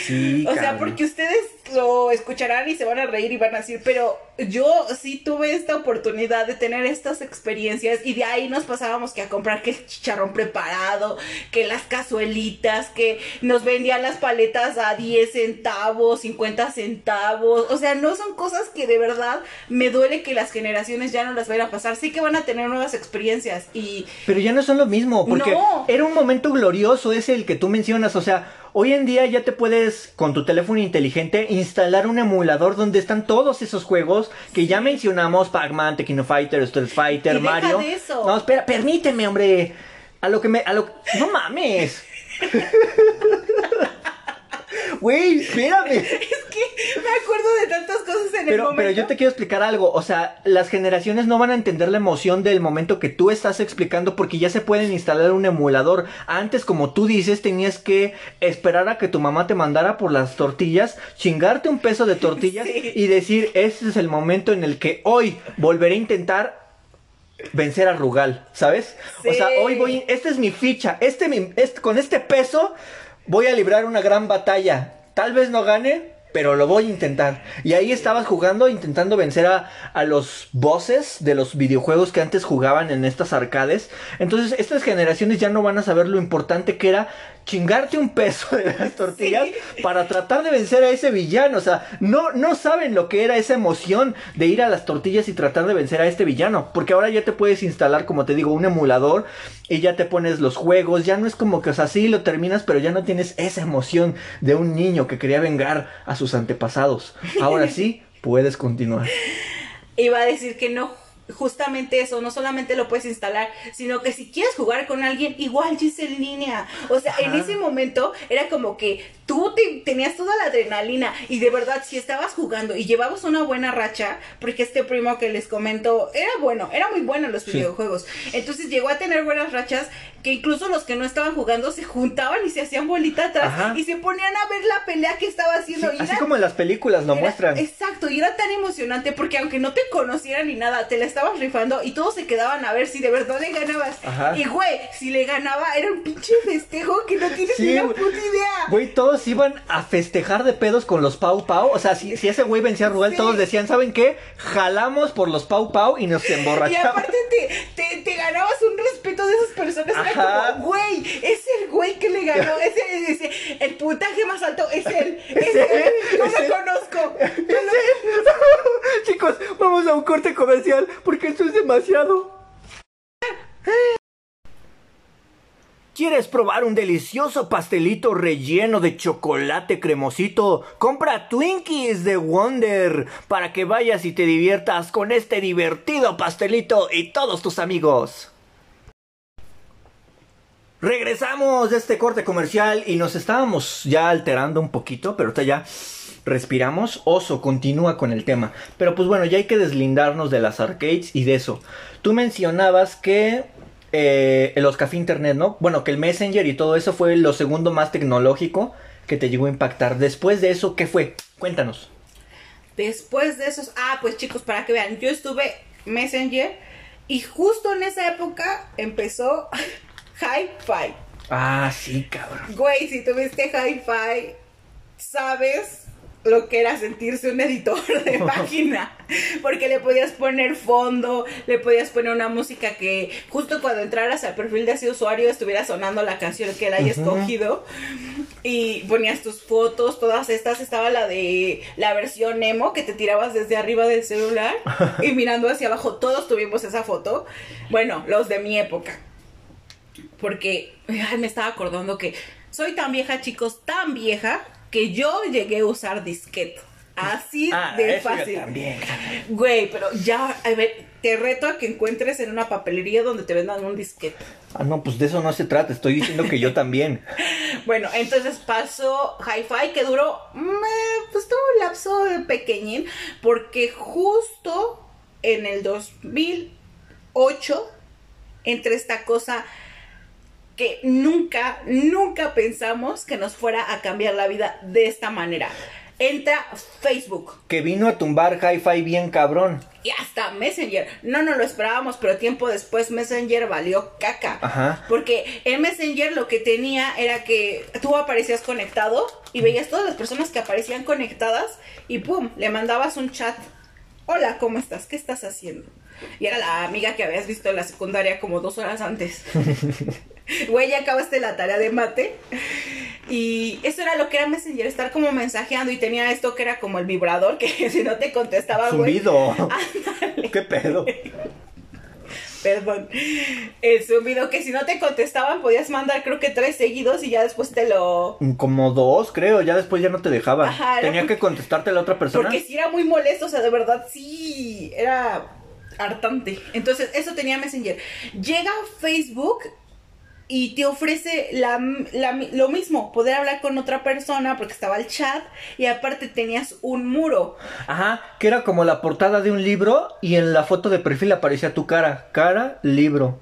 o sea, porque ustedes lo escucharán y se van a reír y van a decir, pero yo sí tuve esta oportunidad de tener estas experiencias y de ahí nos pasábamos que a comprar que el chicharrón preparado, que las cazuelitas, que nos vendían las paletas a 10 centavos, 50 centavos. O sea, no son cosas que de verdad me duele que las generaciones ya no las vayan a pasar. Sí que van a tener nuevas experiencias y... Pero ya no son lo mismo, porque era un momento glorioso ese el que tú mencionas, o sea, Hoy en día ya te puedes, con tu teléfono inteligente, instalar un emulador donde están todos esos juegos que ya mencionamos, Pac-Man, Tekken Fighter, Street Fighter, Mario. No, espera, permíteme, hombre. A lo que me, a lo, no mames. Güey, espérame. Es que me acuerdo de tantas cosas en pero, el momento. Pero yo te quiero explicar algo. O sea, las generaciones no van a entender la emoción del momento que tú estás explicando porque ya se pueden instalar un emulador. Antes, como tú dices, tenías que esperar a que tu mamá te mandara por las tortillas, chingarte un peso de tortillas y decir, este es el momento en el que hoy volveré a intentar vencer a Rugal, ¿sabes? O sea, hoy voy, esta es mi ficha, este, este, con este peso voy a librar una gran batalla. Tal vez no gane, pero lo voy a intentar. Y ahí estabas jugando, intentando vencer a, a, los bosses de los videojuegos que antes jugaban en estas arcades. Entonces, estas generaciones ya no van a saber lo importante que era chingarte un peso de las tortillas para tratar de vencer a ese villano. O sea, no, no saben lo que era esa emoción de ir a las tortillas y tratar de vencer a este villano. Porque ahora ya te puedes instalar, como te digo, un emulador y ya te pones los juegos. Ya no es como que, o sea, sí lo terminas, pero ya no tienes esa emoción de un niño que quería vengar a sus antepasados. Ahora sí, puedes continuar. Iba a decir que no justamente eso, no solamente lo puedes instalar, sino que si quieres jugar con alguien, igual ya es en línea. O sea, en ese momento era como que tú tenías toda la adrenalina y de verdad si estabas jugando y llevabas una buena racha, porque este primo que les comento era bueno, era muy bueno en los videojuegos. Entonces llegó a tener buenas rachas que incluso los que no estaban jugando se juntaban y se hacían bolita atrás y se ponían a ver la pelea que estaba haciendo. así como en las películas lo muestran. Exacto, y era tan emocionante porque aunque no te conocieran ni nada, te la estabas rifando y todos se quedaban a ver si de verdad le ganabas. Y güey, si le ganaba era un pinche festejo que no tienes ni una puta idea. Güey, todos iban a festejar de pedos con los Pau Pau. O sea, si, si ese güey vencía a todos decían, ¿saben qué? Jalamos por los Pau Pau y nos emborrachamos. Y aparte te, te, ganabas un respeto de esas personas. Era como, güey, es el güey que le ganó. Ese, ese, el puntaje más alto es él. Es, él. Yo lo conozco. Chicos, vamos a un corte comercial porque esto es demasiado. ¿Quieres probar un delicioso pastelito relleno de chocolate cremosito? Compra Twinkies de Wonder para que vayas y te diviertas con este divertido pastelito y todos tus amigos. Regresamos de este corte comercial y nos estábamos ya alterando un poquito, pero ahorita ya respiramos. Oso continúa con el tema. Pero pues bueno, ya hay que deslindarnos de las arcades y de eso. Tú mencionabas que eh, los café internet, ¿no? Bueno, que el Messenger y todo eso fue lo segundo más tecnológico que te llegó a impactar. Después de eso, ¿qué fue? Cuéntanos. Después de esos, ah, pues chicos, para que vean, yo estuve Messenger y justo en esa época empezó Hi-Fi. Ah, sí, cabrón. Güey, si tuviste Hi-Fi, sabes lo que era sentirse un editor de página, porque le podías poner fondo, le podías poner una música que justo cuando entraras al perfil de ese usuario estuviera sonando la canción que él haya escogido y ponías tus fotos, todas estas, estaba la de la versión emo que te tirabas desde arriba del celular y mirando hacia abajo, todos tuvimos esa foto, bueno, los de mi época, porque me estaba acordando que soy tan vieja chicos, tan vieja, que yo llegué a usar disquete. Así ah, de fácil. también. Güey, pero ya, a ver, te reto a que encuentres en una papelería donde te vendan un disquete. Ah, no, pues de eso no se trata, estoy diciendo que yo también. bueno, entonces pasó Hi-Fi que duró, pues tuvo un lapso pequeñín, porque justo en el 2008, entre esta cosa que nunca, nunca pensamos que nos fuera a cambiar la vida de esta manera. Entra Facebook. Que vino a tumbar Hi-Fi bien cabrón. Y hasta Messenger. No nos lo esperábamos, pero tiempo después Messenger valió caca. Ajá. Porque en Messenger lo que tenía era que tú aparecías conectado y veías todas las personas que aparecían conectadas y pum, le mandabas un chat. Hola, ¿cómo estás? ¿Qué estás haciendo? Y era la amiga que habías visto en la secundaria como dos horas antes. güey, ya acabaste la tarea de mate. Y eso era lo que era Messenger, estar como mensajeando y tenía esto que era como el vibrador, que si no te contestaba, güey. Zumbido. ¿Qué pedo? Perdón. El zumbido que si no te contestaban podías mandar creo que tres seguidos y ya después te lo... Como dos, creo, ya después ya no te dejaban. Tenía que contestarte a la otra persona. Porque si era muy molesto, o sea, de verdad sí, era hartante. Entonces, eso tenía Messenger. Llega Facebook y te ofrece la, lo mismo, poder hablar con otra persona porque estaba el chat y aparte tenías un muro. Ajá, que era como la portada de un libro y en la foto de perfil aparecía tu cara, cara, libro.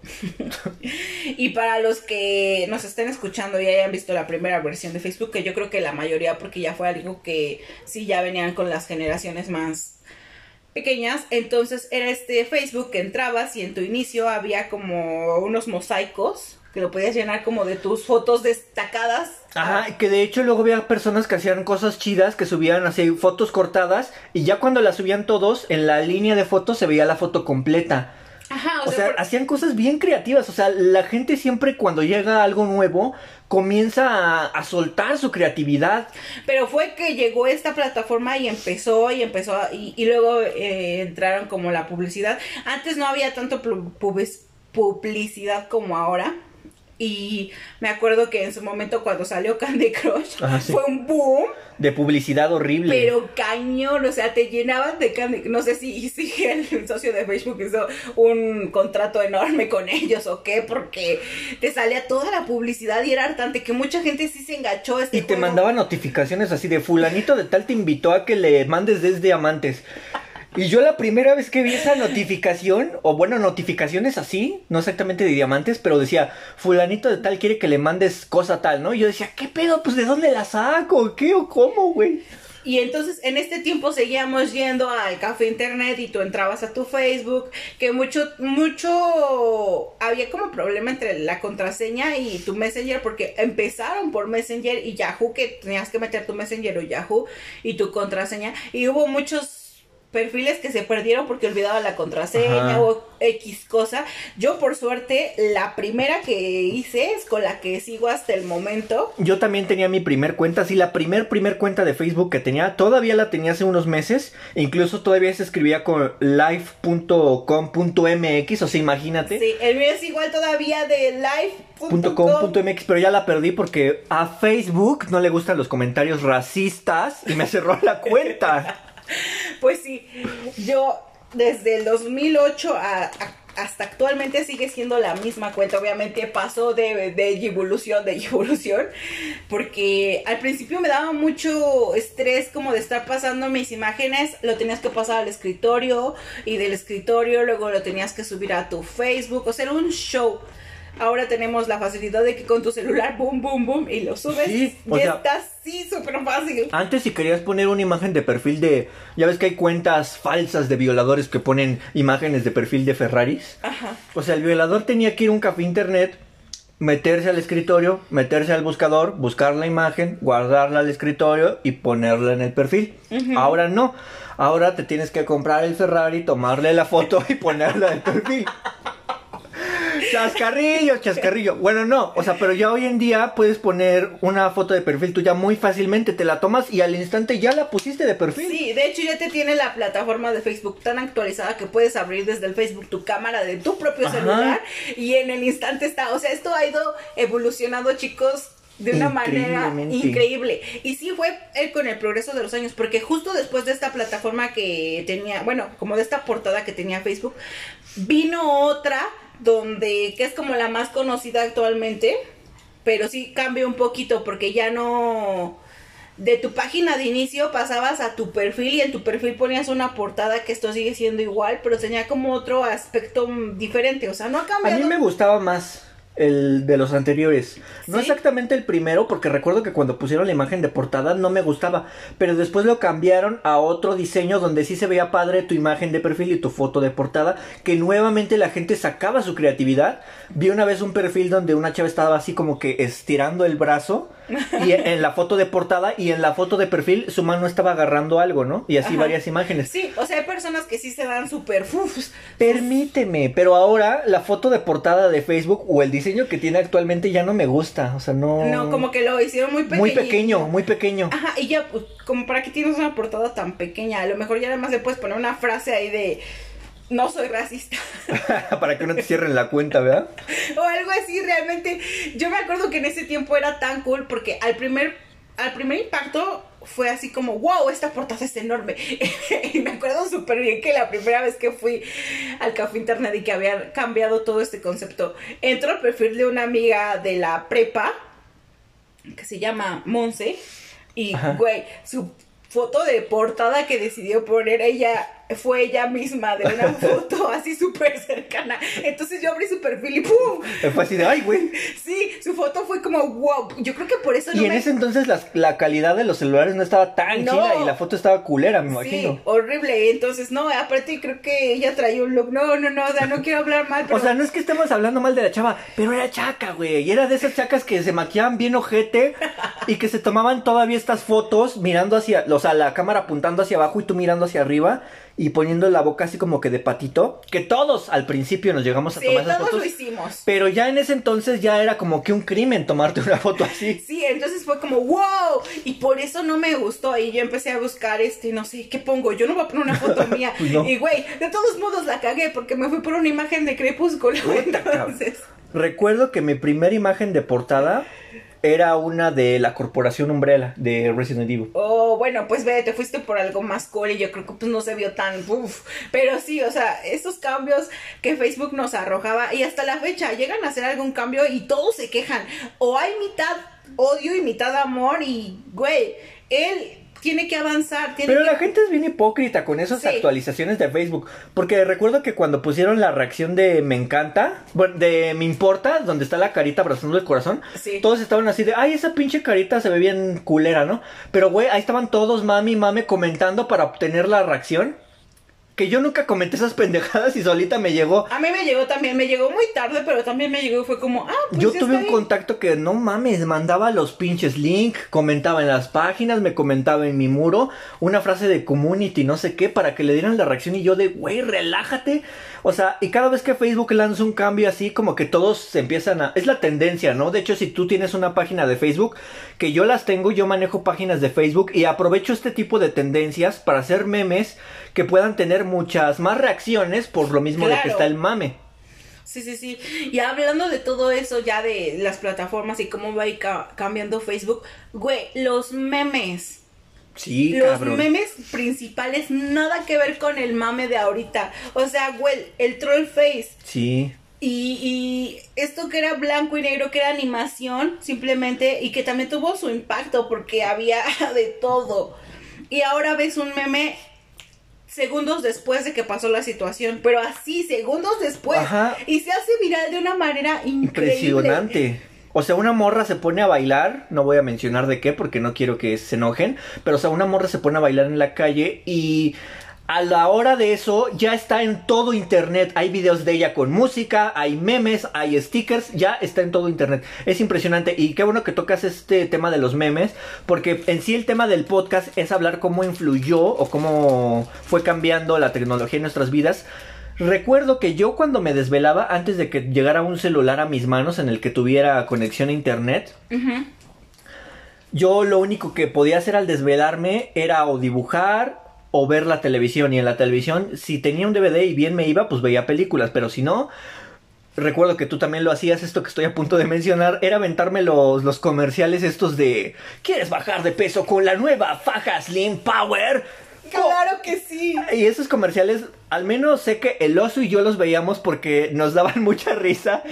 y para los que nos estén escuchando y hayan visto la primera versión de Facebook, que yo creo que la mayoría porque ya fue algo que sí ya venían con las generaciones más pequeñas, entonces era este Facebook que entrabas y en tu inicio había como unos mosaicos que lo podías llenar como de tus fotos destacadas. Ajá, que de hecho luego había personas que hacían cosas chidas, que subían así fotos cortadas y ya cuando las subían todos, en la línea de fotos se veía la foto completa. Ajá, O sea, hacían cosas bien creativas. O sea, la gente siempre cuando llega algo nuevo comienza a, a soltar su creatividad. Pero fue que llegó esta plataforma y empezó y empezó y, y luego eh, entraron como la publicidad. Antes no había tanto publicidad como ahora. Y me acuerdo que en su momento cuando salió Candy Crush Ajá, sí. fue un boom, De publicidad horrible. pero cañón, o sea, te llenaban de Candy No sé si, si el socio de Facebook hizo un contrato enorme con ellos o qué, porque te salía toda la publicidad y era hartante que mucha gente sí se enganchó a este Y te juego. mandaban notificaciones así de fulanito de tal te invitó a que le mandes 10 diamantes. Y yo la primera vez que vi esa notificación, o bueno, notificaciones así, no exactamente de diamantes, pero decía, fulanito de tal quiere que le mandes cosa tal, ¿no? Y yo decía, ¿qué pedo? Pues de dónde la saco, ¿qué o cómo, güey? Y entonces en este tiempo seguíamos yendo al café internet y tú entrabas a tu Facebook, que mucho, mucho, había como problema entre la contraseña y tu Messenger, porque empezaron por Messenger y Yahoo, que tenías que meter tu Messenger o Yahoo y tu contraseña, y hubo muchos perfiles que se perdieron porque olvidaba la contraseña Ajá. o X cosa. Yo por suerte, la primera que hice es con la que sigo hasta el momento. Yo también tenía mi primer cuenta, sí, la primer primer cuenta de Facebook que tenía, todavía la tenía hace unos meses, e incluso todavía se escribía con live.com.mx, o sea, imagínate. Sí, el mío es igual todavía de live.com. .com.mx, pero ya la perdí porque a Facebook no le gustan los comentarios racistas y me cerró la cuenta. Pues sí, yo desde el 2008 a- a- hasta actualmente sigue siendo la misma cuenta. Obviamente pasó de, de evolución, de evolución, porque al principio me daba mucho estrés como de estar pasando mis imágenes, lo tenías que pasar al escritorio y del escritorio luego lo tenías que subir a tu Facebook, o sea, era un show. Ahora tenemos la facilidad de que con tu celular, boom, boom, boom, y lo subes. Sí, o y sea- está así súper fácil. Antes si querías poner una imagen de perfil de... Ya ves que hay cuentas falsas de violadores que ponen imágenes de perfil de Ferraris. Ajá. O sea, el violador tenía que ir a un café internet, meterse al escritorio, meterse al buscador, buscar la imagen, guardarla al escritorio y ponerla en el perfil. Ahora no. Ahora te tienes que comprar el Ferrari, tomarle la foto y ponerla en el perfil. Chascarrillo, chascarrillo. Bueno, no, o sea, pero ya hoy en día puedes poner una foto de perfil tuya muy fácilmente, te la tomas y al instante ya la pusiste de perfil. Sí, de hecho ya te tiene la plataforma de Facebook tan actualizada que puedes abrir desde el Facebook tu cámara de tu propio Ajá. celular y en el instante está, o sea, esto ha ido evolucionando, chicos, de una manera increíble. Y sí fue eh, con el progreso de los años, porque justo después de esta plataforma que tenía, bueno, como de esta portada que tenía Facebook, vino otra donde, que es como la más conocida actualmente, pero sí cambia un poquito porque ya no de tu página de inicio pasabas a tu perfil y en tu perfil ponías una portada que esto sigue siendo igual, pero tenía como otro aspecto diferente, o sea, no ha A cambiado. mí me gustaba más el de los anteriores. No exactamente el primero, porque recuerdo que cuando pusieron la imagen de portada no me gustaba. Pero después lo cambiaron a otro diseño donde sí se veía padre tu imagen de perfil y tu foto de portada. Que nuevamente la gente sacaba su creatividad. Vi una vez un perfil donde una chava estaba así como que estirando el brazo. Y en la foto de portada y en la foto de perfil su mano estaba agarrando algo, ¿no? Y así Ajá. varias imágenes. Sí, o sea, hay personas que sí se dan súper. Permíteme, pero ahora la foto de portada de Facebook o el diseño que tiene actualmente ya no me gusta, o sea, no... No, como que lo hicieron muy pequeño. Muy pequeño, muy pequeño. Ajá, y ya, pues, como para que tienes una portada tan pequeña, a lo mejor ya nada más le puedes poner una frase ahí de no soy racista. Para que no te cierren la cuenta, ¿verdad? o algo así, realmente. Yo me acuerdo que en ese tiempo era tan cool porque al primer, al primer impacto fue así como, wow, esta portada es enorme. y me acuerdo súper bien que la primera vez que fui al café internet y que había cambiado todo este concepto, entro al perfil de una amiga de la prepa que se llama Monse y, Ajá. güey, su foto de portada que decidió poner ella fue ella misma de una foto así súper cercana. Entonces yo abrí su perfil y ¡pum! Fue así de, ay, güey. Sí, su foto fue como, wow. Yo creo que por eso Y en ese entonces la, la calidad de los celulares no estaba tan No. chida y la foto estaba culera, me Sí, imagino. horrible. Entonces, no, aparte creo que ella traía un look. No, no, no, o sea, no quiero hablar mal, pero... O sea, no es que estemos hablando mal de la chava, pero era chaca, güey. Y era de esas chacas que se maquillaban bien ojete y que se tomaban todavía estas fotos mirando hacia, o sea, la cámara apuntando hacia abajo y tú mirando hacia arriba y poniendo la boca así como que de patito. Que todos al principio nos llegamos a sí, tomar esas todos fotos. lo hicimos. Pero ya en ese entonces ya era como que un crimen tomarte una foto así. Sí, entonces fue como, wow, y por eso no me gustó, y yo empecé a buscar, este, no sé, ¿qué pongo? Yo no voy a poner una foto mía, Pues no. y güey, de todos modos la cagué, porque me fui por una imagen de Crepúsculo, entonces, Recuerdo que mi primera imagen de portada era una de la corporación Umbrella de Resident Evil. oh, bueno, pues ve, te fuiste por algo más cool, y yo creo que pues no se vio tan, pero sí, o sea, estos cambios que Facebook nos arrojaba, y hasta la fecha, llegan a hacer algún cambio y todos se quejan, o hay mitad odio y mitad amor, y güey, él tiene que avanzar, tiene Pero que... la gente es bien hipócrita con esas Sí. actualizaciones de Facebook. Porque recuerdo que cuando pusieron la reacción de me encanta, bueno, de me importa, donde está la carita abrazando el corazón, Sí. todos estaban así de, ay, esa pinche carita se ve bien culera, ¿no? Pero, güey, ahí estaban todos, mami, mame, comentando para obtener la reacción. Que yo nunca comenté esas pendejadas y solita me llegó. A mí me llegó también, me llegó muy tarde, pero también me llegó y fue como, ah, pues Yo tuve un ahí. contacto que no mames, mandaba los pinches link, comentaba en las páginas, me comentaba en mi muro una frase de community, no sé qué, para que le dieran la reacción y yo de, güey, relájate. O sea, y cada vez que Facebook lanza un cambio así, como que todos se empiezan a... Es la tendencia, ¿no? De hecho, si tú tienes una página de Facebook, que yo las tengo, yo manejo páginas de Facebook y aprovecho este tipo de tendencias para hacer memes que puedan tener muchas más reacciones por lo mismo de que está el mame. Sí, sí, sí. Y hablando de todo eso ya de las plataformas y cómo va a ir ca- cambiando Facebook, güey, los memes. Sí, los cabrón. memes principales, nada que ver con el mame de ahorita. O sea, güey, el troll face. Sí. Y, y esto que era blanco y negro, que era animación, simplemente, y que también tuvo su impacto porque había de todo. Y ahora ves un meme segundos después de que pasó la situación, pero así, segundos después. Ajá. Y se hace viral de una manera increíble. Impresionante. O sea, una morra se pone a bailar, no voy a mencionar de qué porque no quiero que se enojen, pero o sea, una morra se pone a bailar en la calle y a la hora de eso ya está en todo internet. Hay videos de ella con música, hay memes, hay stickers, ya está en todo internet. Es impresionante y qué bueno que tocas este tema de los memes, porque en sí el tema del podcast es hablar cómo influyó o cómo fue cambiando la tecnología en nuestras vidas. Recuerdo que yo cuando me desvelaba, antes de que llegara un celular a mis manos en el que tuviera conexión a internet, yo lo único que podía hacer al desvelarme era o dibujar o ver la televisión. Y en la televisión, si tenía un DVD y bien me iba, pues veía películas. Pero si no, recuerdo que tú también lo hacías, esto que estoy a punto de mencionar, era aventarme los, los comerciales estos de ¿Quieres bajar de peso con la nueva faja Slim Power? Claro que sí. Y esos comerciales, al menos sé que el oso y yo los veíamos porque nos daban mucha risa.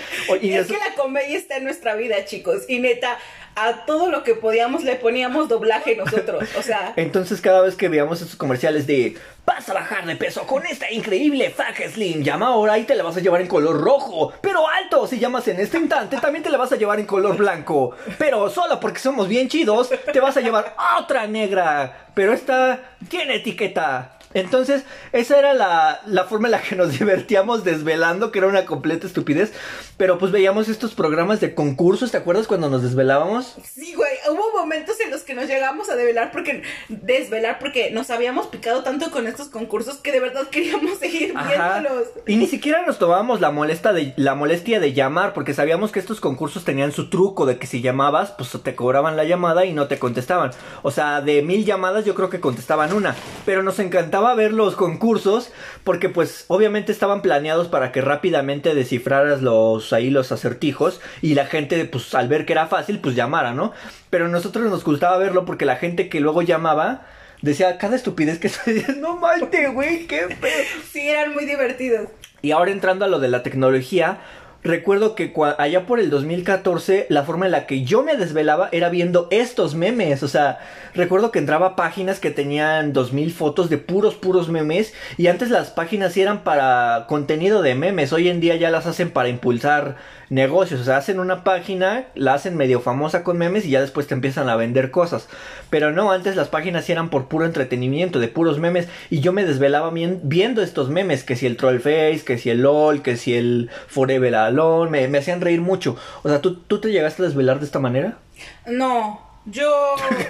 Y es que la comedia está en nuestra vida, chicos. Y neta, a todo lo que podíamos le poníamos doblaje nosotros. O sea, Entonces cada vez que veíamos esos comerciales de vas a bajar de peso con esta increíble faja slim, llama ahora y te la vas a llevar en color rojo, pero alto, si llamas en este instante también te la vas a llevar en color blanco, pero solo porque somos bien chidos te vas a llevar otra negra, pero esta tiene etiqueta. Entonces, esa era la, la forma en la que nos divertíamos desvelando, que era una completa estupidez. Pero pues veíamos estos programas de concursos, ¿te acuerdas cuando nos desvelábamos? sí, güey. Hubo momentos en los que nos llegamos a desvelar porque, desvelar porque nos habíamos picado tanto con estos concursos que de verdad queríamos seguir Ajá. viéndolos. Y ni siquiera nos tomábamos la molesta de la molestia de llamar porque sabíamos que estos concursos tenían su truco de que si llamabas pues te cobraban la llamada y no te contestaban. O sea, de mil llamadas yo creo que contestaban una, pero nos encantaba ver los concursos porque pues obviamente estaban planeados para que rápidamente descifraras los ahí los acertijos y la gente pues al ver que era fácil pues llamara, ¿no? Pero a nosotros nos gustaba verlo porque la gente que luego llamaba decía cada estupidez que se decía, no malte, güey, qué pedo. Sí, eran muy divertidos. Y ahora entrando a lo de la tecnología, recuerdo que allá por el 2014 la forma en la que yo me desvelaba era viendo estos memes, o sea, recuerdo que entraba a páginas que tenían 2000 fotos de puros puros memes y antes las páginas eran para contenido de memes, hoy en día ya las hacen para impulsar negocios, o sea, hacen una página, la hacen medio famosa con memes y ya después te empiezan a vender cosas. Pero no, antes las páginas sí eran por puro entretenimiento, de puros memes y yo me desvelaba bien- viendo estos memes, que si el Trollface, que si el LOL, que si el Forever Alone, me, me hacían reír mucho. O sea, ¿tú, ¿tú te llegaste a desvelar de esta manera? No, yo.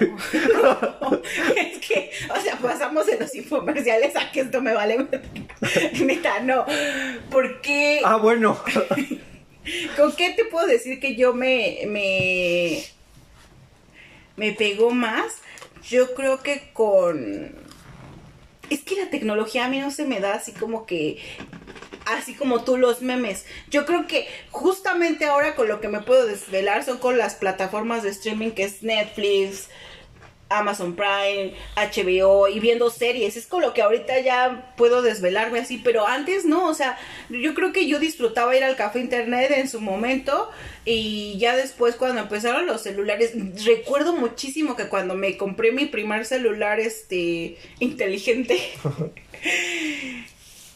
es que, o sea, pasamos de los infomerciales a que esto me vale. Neta, no. Porque. Ah, bueno. ¿Con qué te puedo decir que yo me. me. me pegó más? Yo creo que con. Es que la tecnología a mí no se me da así como que. Así como tú los memes. Yo creo que justamente ahora con lo que me puedo desvelar son con las plataformas de streaming que es Netflix, Amazon Prime, HBO y viendo series. Es con lo que ahorita ya puedo desvelarme así, pero antes no, o sea, yo creo que yo disfrutaba ir al café internet en su momento y ya después cuando empezaron los celulares, recuerdo muchísimo que cuando me compré mi primer celular este inteligente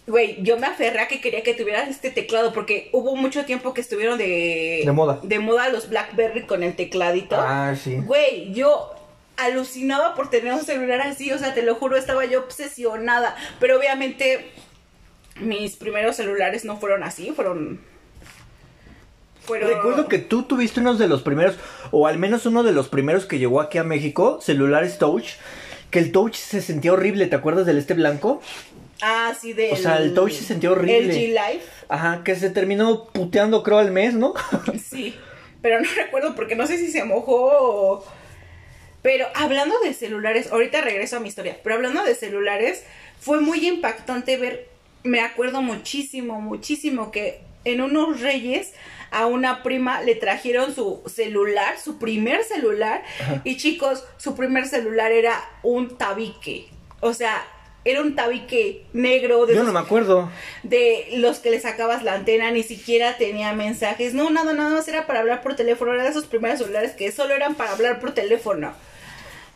Güey, yo me aferré a que quería que tuvieras este teclado porque hubo mucho tiempo que estuvieron de... De moda. De moda los Blackberry con el tecladito. Ah, sí. Güey, yo alucinaba por tener un celular así, o sea, te lo juro, estaba yo obsesionada. Pero obviamente mis primeros celulares no fueron así, fueron... fueron... Recuerdo que tú tuviste uno de los primeros, o al menos uno de los primeros que llegó aquí a México, celulares Touch, que el Touch se sentía horrible, ¿te acuerdas del este blanco? Ah, sí, del... O sea, el touch se sentía horrible. El G-Life. Ajá, que se terminó puteando creo al mes, ¿no? Sí, pero no recuerdo porque no sé si se mojó o... Pero hablando de celulares, ahorita regreso a mi historia, pero hablando de celulares, fue muy impactante ver, me acuerdo muchísimo, muchísimo que en unos reyes a una prima le trajeron su celular, su primer celular, y chicos, su primer celular era un tabique, o sea, era un tabique negro de Yo no me acuerdo. de los que le sacabas la antena, ni siquiera tenía mensajes, no, nada, nada más era para hablar por teléfono, era de esos primeros celulares que solo eran para hablar por teléfono.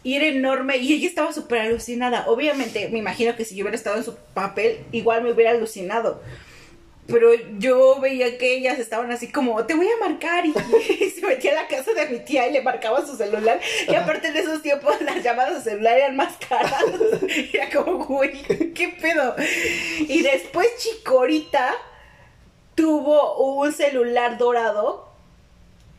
Y era enorme y ella estaba súper alucinada. Obviamente, me imagino que si yo hubiera estado en su papel, igual me hubiera alucinado. Pero yo veía que ellas estaban así como, te voy a marcar. Y, y se metía a la casa de mi tía y le marcaba su celular. Y aparte en esos tiempos las llamadas de celular eran más caras. Era como, güey, ¿qué pedo? Y después Chicorita tuvo un celular dorado.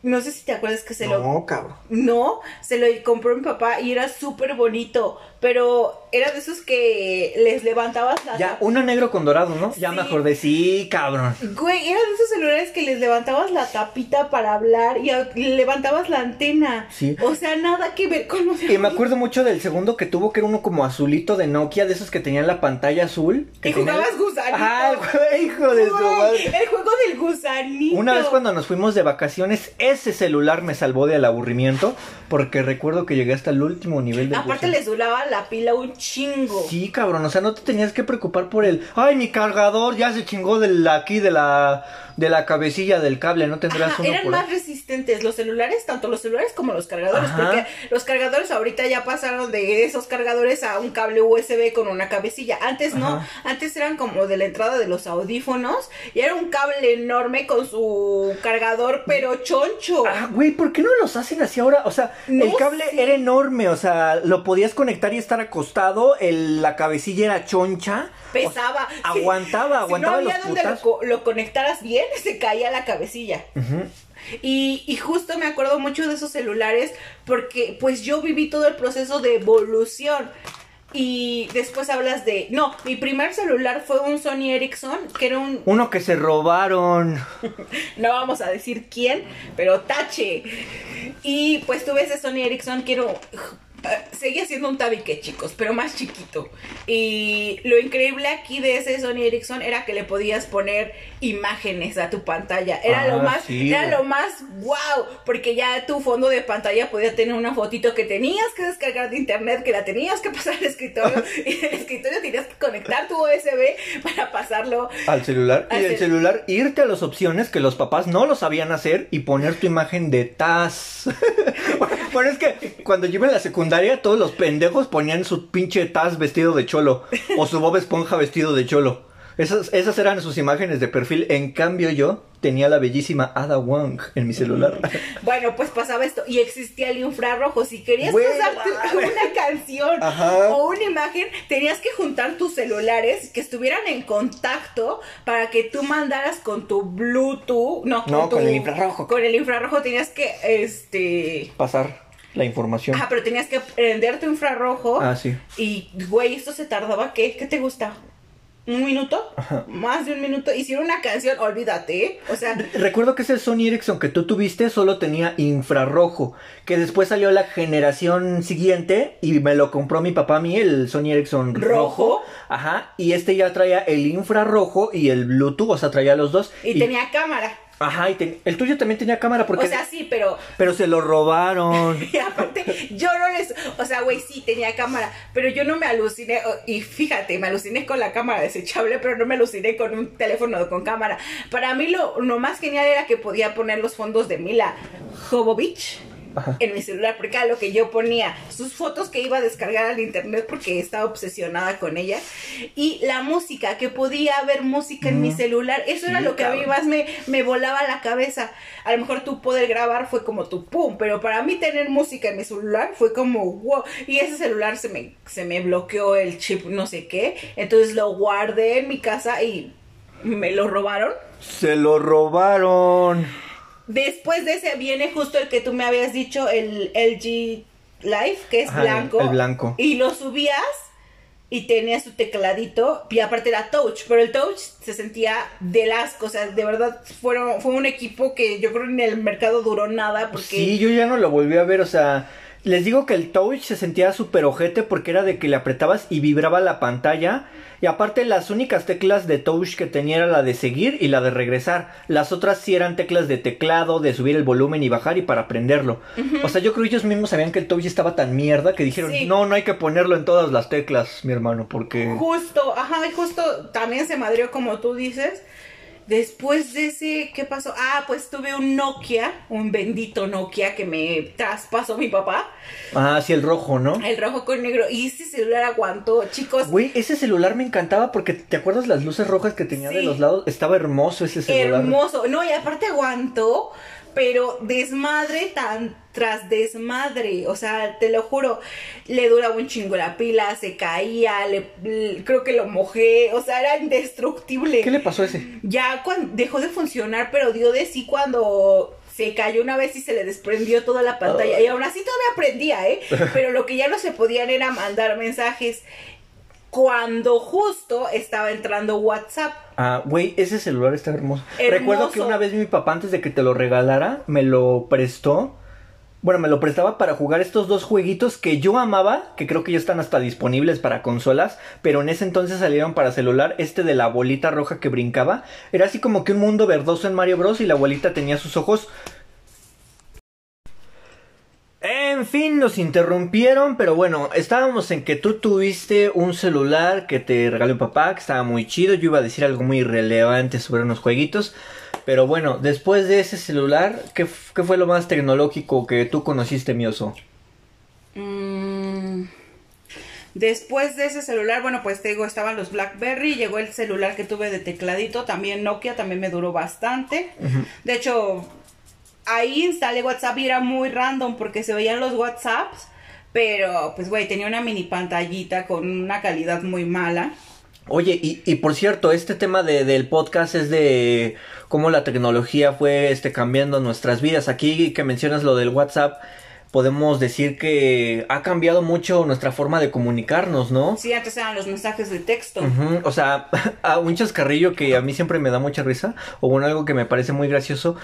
No sé si te acuerdas que se lo... No, cabrón. No, se lo compró mi papá y era súper bonito, pero era de esos que les levantabas la Ya, uno negro con dorado, ¿no? Ya me Sí. acordé, sí, cabrón. Güey, era de esos celulares que les levantabas la tapita para hablar y levantabas la antena. Sí. O sea, nada que ver con los Y me acuerdo mucho del segundo que tuvo, que era uno como azulito de Nokia, de esos que tenían la pantalla azul. Que Y tenía- jugabas gusanito. Ah, güey, hijo de su madre. el juego del gusanito. Una vez cuando nos fuimos de vacaciones, ese celular me salvó del aburrimiento, porque recuerdo que llegué hasta el último nivel de Aparte les duraba la pila un chingo. Sí, cabrón, o sea, no te tenías que preocupar por el, ay, mi cargador ya se chingó de la, aquí de la, de la cabecilla del cable, no tendrás Ajá, uno eran por más resistentes los celulares, tanto los celulares como los cargadores, Ajá. porque los cargadores ahorita ya pasaron de esos cargadores a un cable USB con una cabecilla. Antes no, antes eran como de la entrada de los audífonos y era un cable enorme con su cargador, pero choncho. Ah, güey, ¿por qué no los hacen así ahora? O sea, No el cable sé. era enorme, o sea, lo podías conectar y estar acostado, el- la cabecilla era choncha. Pesaba. O- aguantaba, aguantaba si no había los donde lo, putas. lo conectaras bien, se caía la cabecilla. Y justo me acuerdo mucho de esos celulares porque pues yo viví todo el proceso de evolución. Y después hablas de... No, mi primer celular fue un Sony Ericsson, que era un... Uno que se robaron. No vamos a decir quién, pero tache. Y pues tuve ese Sony Ericsson que era... eh, seguía siendo un tabique, chicos, pero más chiquito. Y lo increíble aquí de ese Sony Ericsson era que le podías poner imágenes a tu pantalla. Era lo Ah, más, sí. era lo más wow, porque ya tu fondo de pantalla podía tener una fotito que tenías que descargar de internet, que la tenías que pasar al escritorio y del escritorio tenías que conectar tu USB para pasarlo. Al celular. Al y el cel- celular, irte a las opciones que los papás no lo sabían hacer y poner tu imagen de Taz. bueno, es que cuando yo iba en la secundaria, todos los pendejos ponían su pinche Taz vestido de cholo. O su Bob Esponja vestido de cholo. Esas, esas eran sus imágenes de perfil. En cambio, yo tenía la bellísima Ada Wong en mi celular. Bueno, pues pasaba esto y existía el infrarrojo. Si querías güey. una canción Ajá. o una imagen, tenías que juntar tus celulares que estuvieran en contacto para que tú mandaras con tu Bluetooth, no, No, tu- con el infrarrojo. Con el infrarrojo tenías que, este, Pasar la información. ah, pero tenías que prender tu infrarrojo Ah, sí. y, güey, esto se tardaba, ¿qué? ¿Qué te gusta? ¿Un minuto? Ajá. Más de un minuto. Era una canción, olvídate, ¿eh? O sea, Recuerdo que ese Sony Ericsson que tú tuviste solo tenía infrarrojo, que después salió la generación siguiente y me lo compró mi papá a mí, el Sony Ericsson rojo. Rojo. Ajá, y este ya traía el infrarrojo y el Bluetooth, o sea, traía los dos. y, tenía cámara. Ajá, y el tuyo también tenía cámara porque... O sea, sí, pero Pero se lo robaron. Y aparte, yo no les. O sea, güey, sí, tenía cámara, pero yo no me aluciné. Y fíjate, me aluciné con la cámara desechable, pero no me aluciné con un teléfono con cámara. Para mí, lo, lo más genial era que podía poner los fondos de Mila Jovovich. Ajá. En mi celular, porque era lo que yo ponía, sus fotos que iba a descargar al internet porque estaba obsesionada con ella, y la música, que podía haber música en mi Mm. celular, eso era Sí, lo que a mí cabrón. más me, me volaba la cabeza. A lo mejor tú poder grabar fue como tu pum, pero para mí tener música en mi celular fue como wow. Y ese celular se me, se me bloqueó el chip, no sé qué. Entonces lo guardé en mi casa y me lo robaron. Se lo robaron. Después de ese viene justo el que tú me habías dicho, el LG Live, que es Ajá, blanco. el blanco. Y lo subías y tenía su tecladito y aparte era touch, pero el touch se sentía del asco, o sea, de verdad fueron, fue un equipo que yo creo en el mercado duró nada porque Sí, yo ya no lo volví a ver, o sea, les digo que el touch se sentía súper ojete porque era de que le apretabas y vibraba la pantalla. Y aparte las únicas teclas de touch que tenía era la de seguir y la de regresar. Las otras sí eran teclas de teclado, de subir el volumen y bajar y para prenderlo. O sea, yo creo que ellos mismos sabían que el touch estaba tan mierda que dijeron, Sí. no, no hay que ponerlo en todas las teclas, mi hermano, porque... justo, ajá, y justo también se madrió como tú dices. Después de ese, ¿qué pasó? Ah, pues tuve un Nokia, un bendito Nokia que me traspasó mi papá, Ah, sí, el rojo, ¿no? el rojo con negro, y ese celular aguantó, chicos, Güey, ese celular me encantaba porque ¿te acuerdas las luces rojas que tenía de los lados? Estaba hermoso ese celular. hermoso. No, y aparte aguantó, pero desmadre tan tras desmadre. O sea, te lo juro, le duraba un chingo la pila, se caía, le, le- creo que lo mojé. O sea, era indestructible. ¿Qué le pasó a ese? Ya cuando dejó de funcionar, pero dio de sí cuando se cayó una vez y se le desprendió toda la pantalla. Y aún así todavía prendía, ¿eh? Pero lo que ya no se podían era mandar mensajes cuando justo estaba entrando WhatsApp. Ah, güey, ese celular está hermoso. Hermoso. Recuerdo que una vez mi papá, antes de que te lo regalara, me lo prestó. Bueno, me lo prestaba para jugar estos dos jueguitos que yo amaba, que creo que ya están hasta disponibles para consolas, pero en ese entonces salieron para celular. Este de la bolita roja que brincaba. Era así como que un mundo verdoso en Mario Bros. y la abuelita tenía sus ojos en fin, nos interrumpieron, pero bueno, estábamos en que tú tuviste un celular que te regaló papá, que estaba muy chido. Yo iba a decir algo muy relevante sobre unos jueguitos. Pero bueno, después de ese celular, ¿qué, f- qué fue lo más tecnológico que tú conociste, mi oso? Mm, Después de ese celular, bueno, pues te digo, estaban los BlackBerry, llegó el celular que tuve de tecladito, también Nokia, también me duró bastante. De hecho, ahí instalé WhatsApp y era muy random porque se veían los WhatsApps, pero pues güey, tenía una mini pantallita con una calidad muy mala. Oye, y, y por cierto, este tema de- del podcast es de cómo la tecnología fue este, cambiando nuestras vidas. Aquí que mencionas lo del WhatsApp, podemos decir que ha cambiado mucho nuestra forma de comunicarnos, ¿no? Sí, antes eran los mensajes de texto. O sea, a un chascarrillo que a mí siempre me da mucha risa, o bueno, algo que me parece muy gracioso,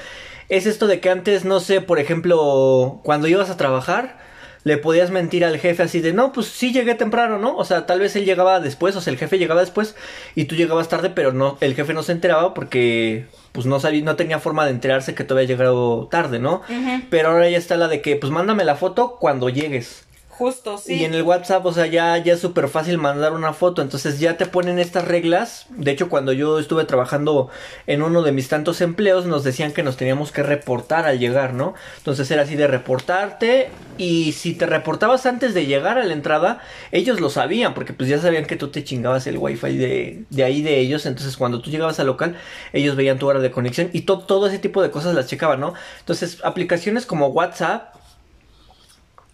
es esto de que antes, no sé, por ejemplo, cuando ibas a trabajar, le podías mentir al jefe así de, no, pues sí llegué temprano, ¿no? O sea, tal vez él llegaba después, o sea, el jefe llegaba después y tú llegabas tarde, pero no, el jefe no se enteraba porque pues no sabía, no tenía forma de enterarse que tú había llegado tarde, ¿no? Pero ahora ya está la de que, pues mándame la foto cuando llegues. Justo, sí. Y en el WhatsApp, o sea, ya, ya es súper fácil mandar una foto. Entonces ya te ponen estas reglas. De hecho, cuando yo estuve trabajando en uno de mis tantos empleos, nos decían que nos teníamos que reportar al llegar, ¿no? Entonces era así de reportarte. Y si te reportabas antes de llegar a la entrada, ellos lo sabían, porque pues ya sabían que tú te chingabas el wifi de, de ahí de ellos. Entonces cuando tú llegabas al local, ellos veían tu hora de conexión y todo ese tipo de cosas las checaban, ¿no? Entonces, aplicaciones como WhatsApp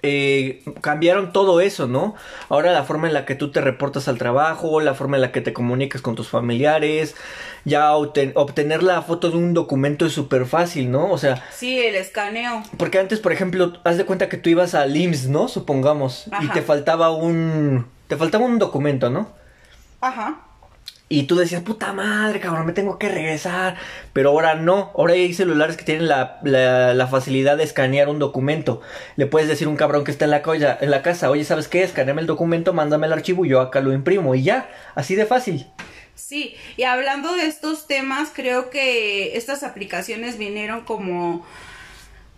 eh, cambiaron todo eso, ¿no? Ahora la forma en la que tú te reportas al trabajo, la forma en la que te comunicas con tus familiares, ya obtener la foto de un documento es súper fácil, ¿no? O sea... Sí, el escaneo. Porque antes, por ejemplo, haz de cuenta que tú ibas al IMSS, ¿no? Supongamos, y te faltaba un... te faltaba un documento, ¿no? Ajá. Y tú decías, puta madre, cabrón, me tengo que regresar. Pero ahora no. Ahora hay celulares que tienen la, la, facilidad de escanear un documento. Le puedes decir a un cabrón que está en la, en la casa, oye, ¿sabes qué? Escaneame el documento, mándame el archivo y yo acá lo imprimo. Y ya, así de fácil. Sí, y hablando de estos temas, creo que estas aplicaciones vinieron como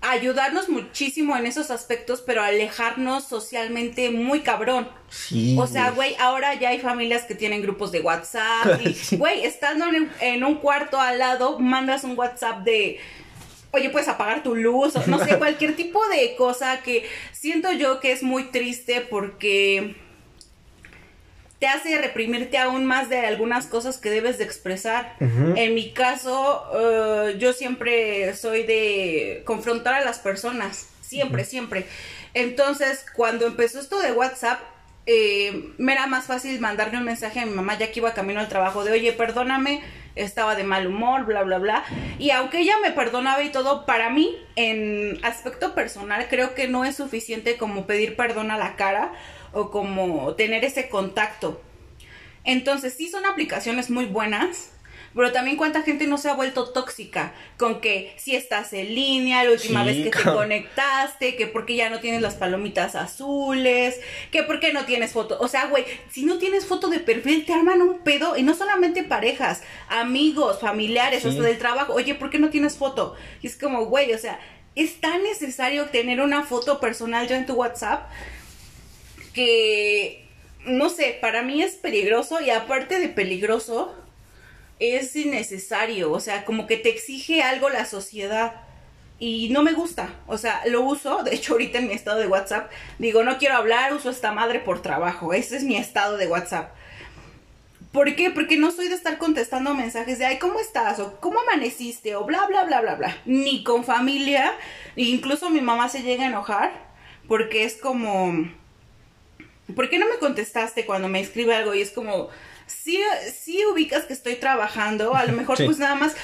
ayudarnos muchísimo en esos aspectos, pero alejarnos socialmente muy cabrón. Sí. O sea, güey, ahora ya hay familias que tienen grupos de WhatsApp. Y, güey, estando en, un cuarto al lado, mandas un WhatsApp de. Oye, puedes apagar tu luz, o no sé, cualquier tipo de cosa que siento yo que es muy triste porque te hace reprimirte aún más de algunas cosas que debes de expresar. En mi caso, eh, yo siempre soy de confrontar a las personas, siempre, siempre. Entonces, cuando empezó esto de WhatsApp, eh, me era más fácil mandarle un mensaje a mi mamá ya que iba camino al trabajo de, oye, perdóname, estaba de mal humor, bla, bla, bla. Y aunque ella me perdonaba y todo, para mí, en aspecto personal, creo que no es suficiente como pedir perdón a la cara o como tener ese contacto. Entonces, sí son aplicaciones muy buenas, pero también cuánta gente no se ha vuelto tóxica con que si estás en línea, la última vez que te conectaste, que porque ya no tienes las palomitas azules, que porque no tienes foto. O sea, güey, si no tienes foto de perfil, te arman un pedo y no solamente parejas, amigos, familiares, hasta del trabajo. Oye, ¿por qué no tienes foto? Y es como, güey, o sea, es tan necesario tener una foto personal ya en tu WhatsApp que, no sé, para mí es peligroso y aparte de peligroso, es innecesario, o sea, como que te exige algo la sociedad y no me gusta, o sea, lo uso, de hecho ahorita en mi estado de WhatsApp digo, no quiero hablar, uso esta madre por trabajo, ese es mi estado de WhatsApp. ¿Por qué? Porque no soy de estar contestando mensajes de, ay, ¿cómo estás? O ¿cómo amaneciste? O bla, bla, bla, bla, bla. Ni con familia. Incluso mi mamá se llega a enojar porque es como, ¿por qué no me contestaste cuando me escribe algo? Y es como, sí, sí ubicas que estoy trabajando, a lo mejor pues nada más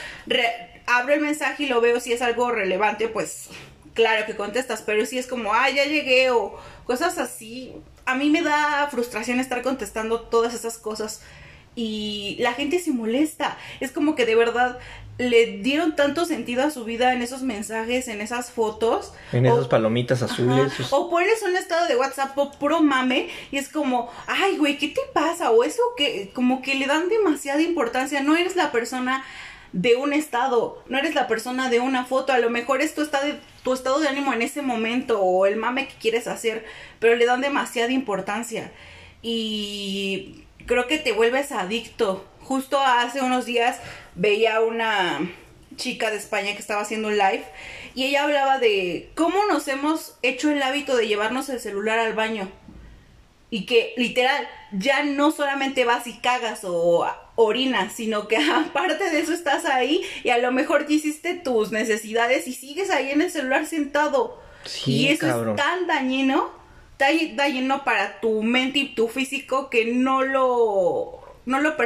abro el mensaje y lo veo si es algo relevante, pues claro que contestas, pero si es como, ah, ya llegué o cosas así, a mí me da frustración estar contestando todas esas cosas y la gente se molesta. Es como que de verdad le dieron tanto sentido a su vida en esos mensajes, en esas fotos. En esas palomitas azules. O pones un estado de WhatsApp o puro mame y es como, ay, güey, ¿qué te pasa? O eso que como que le dan demasiada importancia. No eres la persona de un estado, no eres la persona de una foto, a lo mejor es tu estado, de, tu estado de ánimo en ese momento o el mame que quieres hacer, pero le dan demasiada importancia y creo que te vuelves adicto. Justo hace unos días veía una chica de España que estaba haciendo un live y ella hablaba de cómo nos hemos hecho el hábito de llevarnos el celular al baño. Y que literal, ya no solamente vas y cagas o orinas, sino que aparte de eso estás ahí y a lo mejor ya hiciste tus necesidades y sigues ahí en el celular sentado. y eso es tan dañino, dañino para tu mente y tu físico que no lo, no lo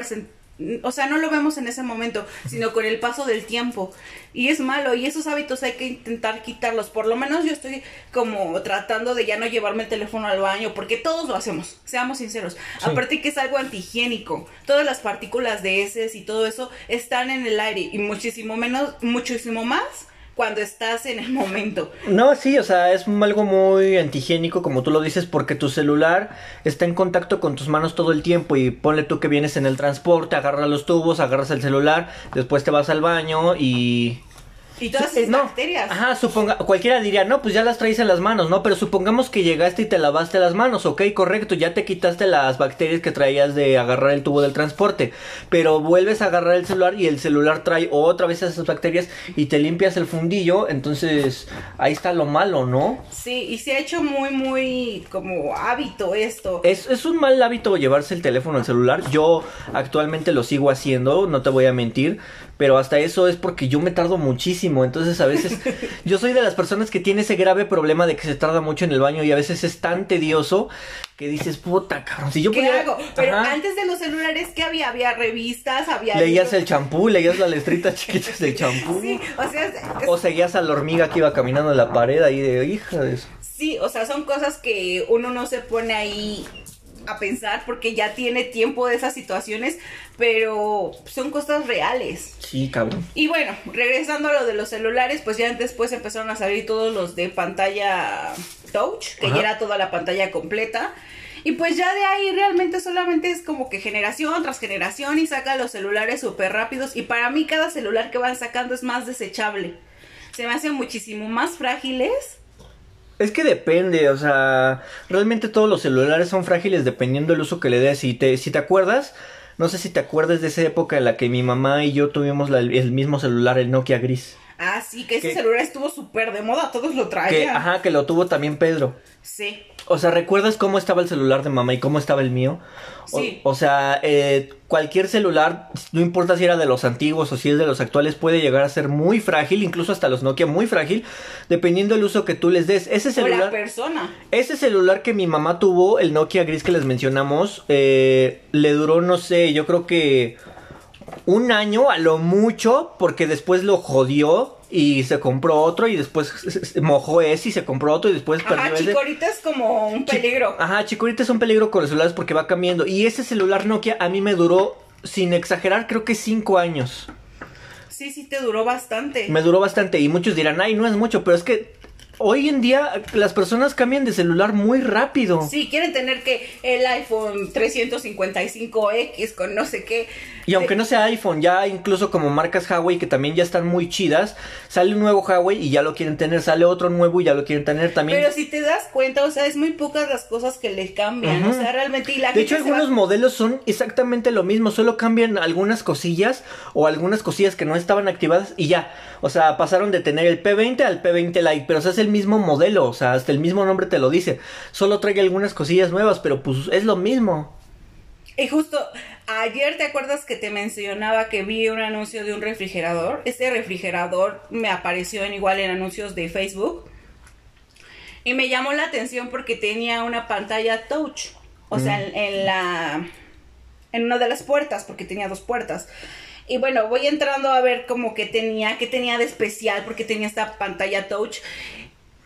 o sea, no lo vemos en ese momento, sino con el paso del tiempo. Y es malo, y esos hábitos hay que intentar quitarlos. Por lo menos yo estoy como tratando de ya no llevarme el teléfono al baño, porque todos lo hacemos, seamos sinceros. Aparte que es algo antihigiénico. Todas las partículas de heces y todo eso están en el aire, y muchísimo menos, muchísimo más cuando estás en el momento. No, sí, o sea, es algo muy antihigiénico, como tú lo dices, porque tu celular está en contacto con tus manos todo el tiempo y ponle tú que vienes en el transporte, agarras los tubos, agarras el celular, después te vas al baño y y todas esas bacterias. Ajá, suponga, cualquiera diría, no, pues ya las traes en las manos, ¿no? Pero supongamos que llegaste y te lavaste las manos, ok, correcto, ya te quitaste las bacterias que traías de agarrar el tubo del transporte. Pero vuelves a agarrar el celular y el celular trae otra vez esas bacterias y te limpias el fundillo, entonces ahí está lo malo, ¿no? Sí, y se ha hecho muy, muy como hábito esto. Es, es un mal hábito llevarse el teléfono al celular. Yo actualmente lo sigo haciendo, no te voy a mentir pero hasta eso es porque yo me tardo muchísimo, entonces a veces yo soy de las personas que tiene ese grave problema de que se tarda mucho en el baño y a veces es tan tedioso que dices, puta, cabrón, si yo ¿Qué hago? Pero antes de los celulares, ¿qué había? Había revistas, había... Leías el champú, leías las letritas chiquitas del champú. Sí, o sea... O seguías a la hormiga que iba caminando en la pared ahí de, hija de eso. Sí, o sea, son cosas que uno no se pone ahí a pensar porque ya tiene tiempo de esas situaciones, pero son cosas reales. Sí, cabrón. Y bueno, regresando a lo de los celulares, pues ya después empezaron a salir todos los de pantalla touch, que ya era toda la pantalla completa. Y pues ya de ahí realmente solamente es como que generación tras generación y saca los celulares súper rápidos. Y para mí cada celular que van sacando es más desechable. Se me hacen muchísimo más frágiles es que depende, o sea, realmente todos los celulares son frágiles dependiendo del uso que le des. Si te, si te acuerdas, no sé si te acuerdas de esa época en la que mi mamá y yo tuvimos el mismo celular, el Nokia gris. Ah, sí, que ese celular estuvo súper de moda, todos lo traían. ajá, que lo tuvo también Pedro. Sí. O sea, ¿recuerdas cómo estaba el celular de mamá y cómo estaba el mío? Sí. O, sea, eh, cualquier celular, no importa si era de los antiguos o si es de los actuales, puede llegar a ser muy frágil, incluso hasta los Nokia muy frágil, dependiendo del uso que tú les des. Ese celular. O la persona. Ese celular que mi mamá tuvo, el Nokia gris que les mencionamos, eh, le duró, no sé, yo creo que un año a lo mucho, porque después lo jodió y se compró otro y después mojó ese y se compró otro y después perdió Ajá, Chicorita es como un peligro. Ajá, Chicorita es un peligro con los celulares porque va cambiando. Y ese celular Nokia a mí me duró, sin exagerar, creo que cinco años. Sí, sí, te duró bastante. Me duró bastante y muchos dirán, ay, no es mucho, pero es que hoy en día las personas cambian de celular muy rápido. Sí, quieren tener que el iPhone 355X con no sé qué. Y aunque no sea iPhone, ya incluso como marcas Huawei que también ya están muy chidas, sale un nuevo Huawei y ya lo quieren tener, sale otro nuevo y ya lo quieren tener también. Pero si te das cuenta, o sea, es muy pocas las cosas que le cambian, o sea, realmente y la De hecho, algunos modelos son exactamente lo mismo, solo cambian algunas cosillas o algunas cosillas que no estaban activadas y ya. O sea, pasaron de tener el P20 al P20 Lite, pero o sea, es el mismo modelo, o sea, hasta el mismo nombre te lo dice. Solo trae algunas cosillas nuevas, pero pues es lo mismo. Y justo ayer te acuerdas que te mencionaba que vi un anuncio de un refrigerador. Ese refrigerador me apareció en igual en anuncios de Facebook. Y me llamó la atención porque tenía una pantalla touch. O sea, mm. en, la. En una de las puertas, porque tenía dos puertas. Y bueno, voy entrando a ver como que tenía, que tenía de especial, porque tenía esta pantalla touch.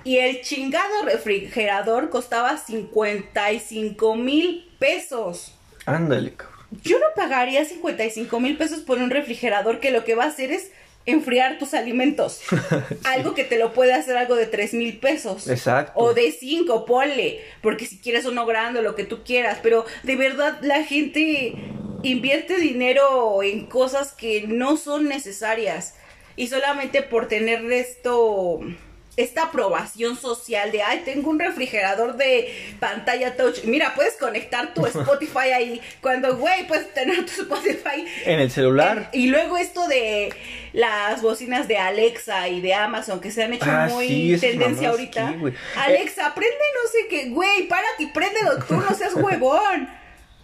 Y el chingado refrigerador costaba 55 mil pesos. Ándale, cabrón. Yo no pagaría 55 mil pesos por un refrigerador que lo que va a hacer es enfriar tus alimentos. Algo que te lo puede hacer algo de 3 mil pesos. Exacto. O de 5, ponle. Porque si quieres uno grande, lo que tú quieras. Pero de verdad la gente invierte dinero en cosas que no son necesarias. Y solamente por tener esto esta aprobación social de, ay, tengo un refrigerador de pantalla touch. Mira, puedes conectar tu Spotify ahí. Cuando, güey, puedes tener tu Spotify. En el celular. y luego esto de las bocinas de Alexa y de Amazon que se han hecho ah, muy tendencia ahorita. Alexa, prende no sé qué, güey, párate y préndelo tú, no seas huevón.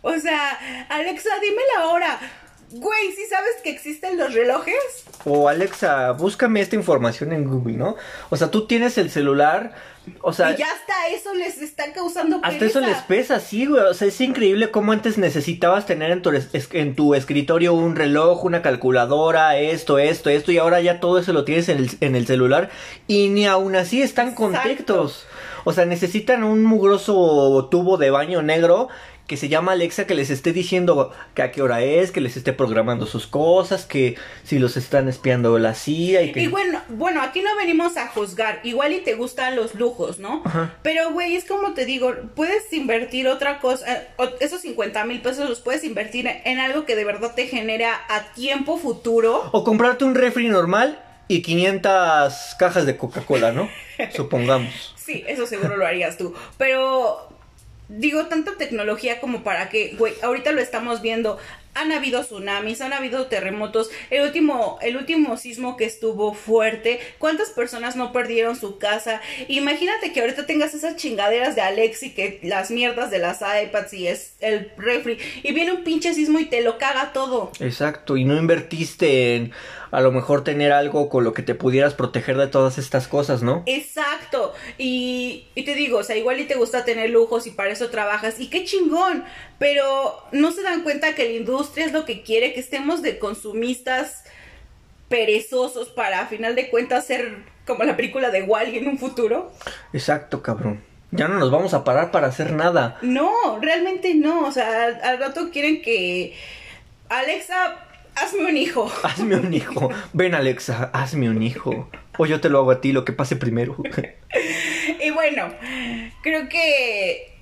O sea, Alexa, dime la hora. Güey, ¿sí sabes que existen los relojes? O Alexa, búscame esta información en Google, ¿no? O sea, tú tienes el celular, o sea... Y ya hasta eso les está causando pereza. Hasta eso les pesa, sí, güey. O sea, es increíble cómo antes necesitabas tener en tu, en tu escritorio un reloj, una calculadora, esto, esto, esto, y ahora ya todo eso lo tienes en el, en el celular y ni aún así están contactos. O sea, necesitan un mugroso tubo de baño negro que se llama Alexa que les esté diciendo que a qué hora es, que les esté programando sus cosas, que si los están espiando la CIA y que... Y bueno, bueno, aquí no venimos a juzgar, igual y te gustan los lujos, ¿no? Ajá. Pero, güey, es como te digo, puedes invertir otra cosa, esos 50 mil pesos los puedes invertir en algo que de verdad te genera a tiempo futuro. O comprarte un refri normal y 500 cajas de Coca-Cola, ¿no? Supongamos. Sí, eso seguro lo harías tú. Pero digo, tanta tecnología como para que, güey, ahorita lo estamos viendo. Han habido tsunamis, han habido terremotos. El último, el último sismo que estuvo fuerte. ¿Cuántas personas no perdieron su casa? Imagínate que ahorita tengas esas chingaderas de Alexi, que las mierdas de las iPads y es el refri. Y viene un pinche sismo y te lo caga todo. Exacto, y no invertiste en a lo mejor tener algo con lo que te pudieras proteger de todas estas cosas, ¿no? Exacto. Y, y te digo, o sea, igual y te gusta tener lujos y para eso trabajas. Y qué chingón. Pero no se dan cuenta que la industria es lo que quiere, que estemos de consumistas perezosos para a final de cuentas ser como la película de Wally en un futuro. Exacto, cabrón. Ya no nos vamos a parar para hacer nada. No, realmente no. O sea, al, al rato quieren que Alexa, hazme un hijo. Hazme un hijo. Ven, Alexa, hazme un hijo. O yo te lo hago a ti, lo que pase primero. Y bueno, creo que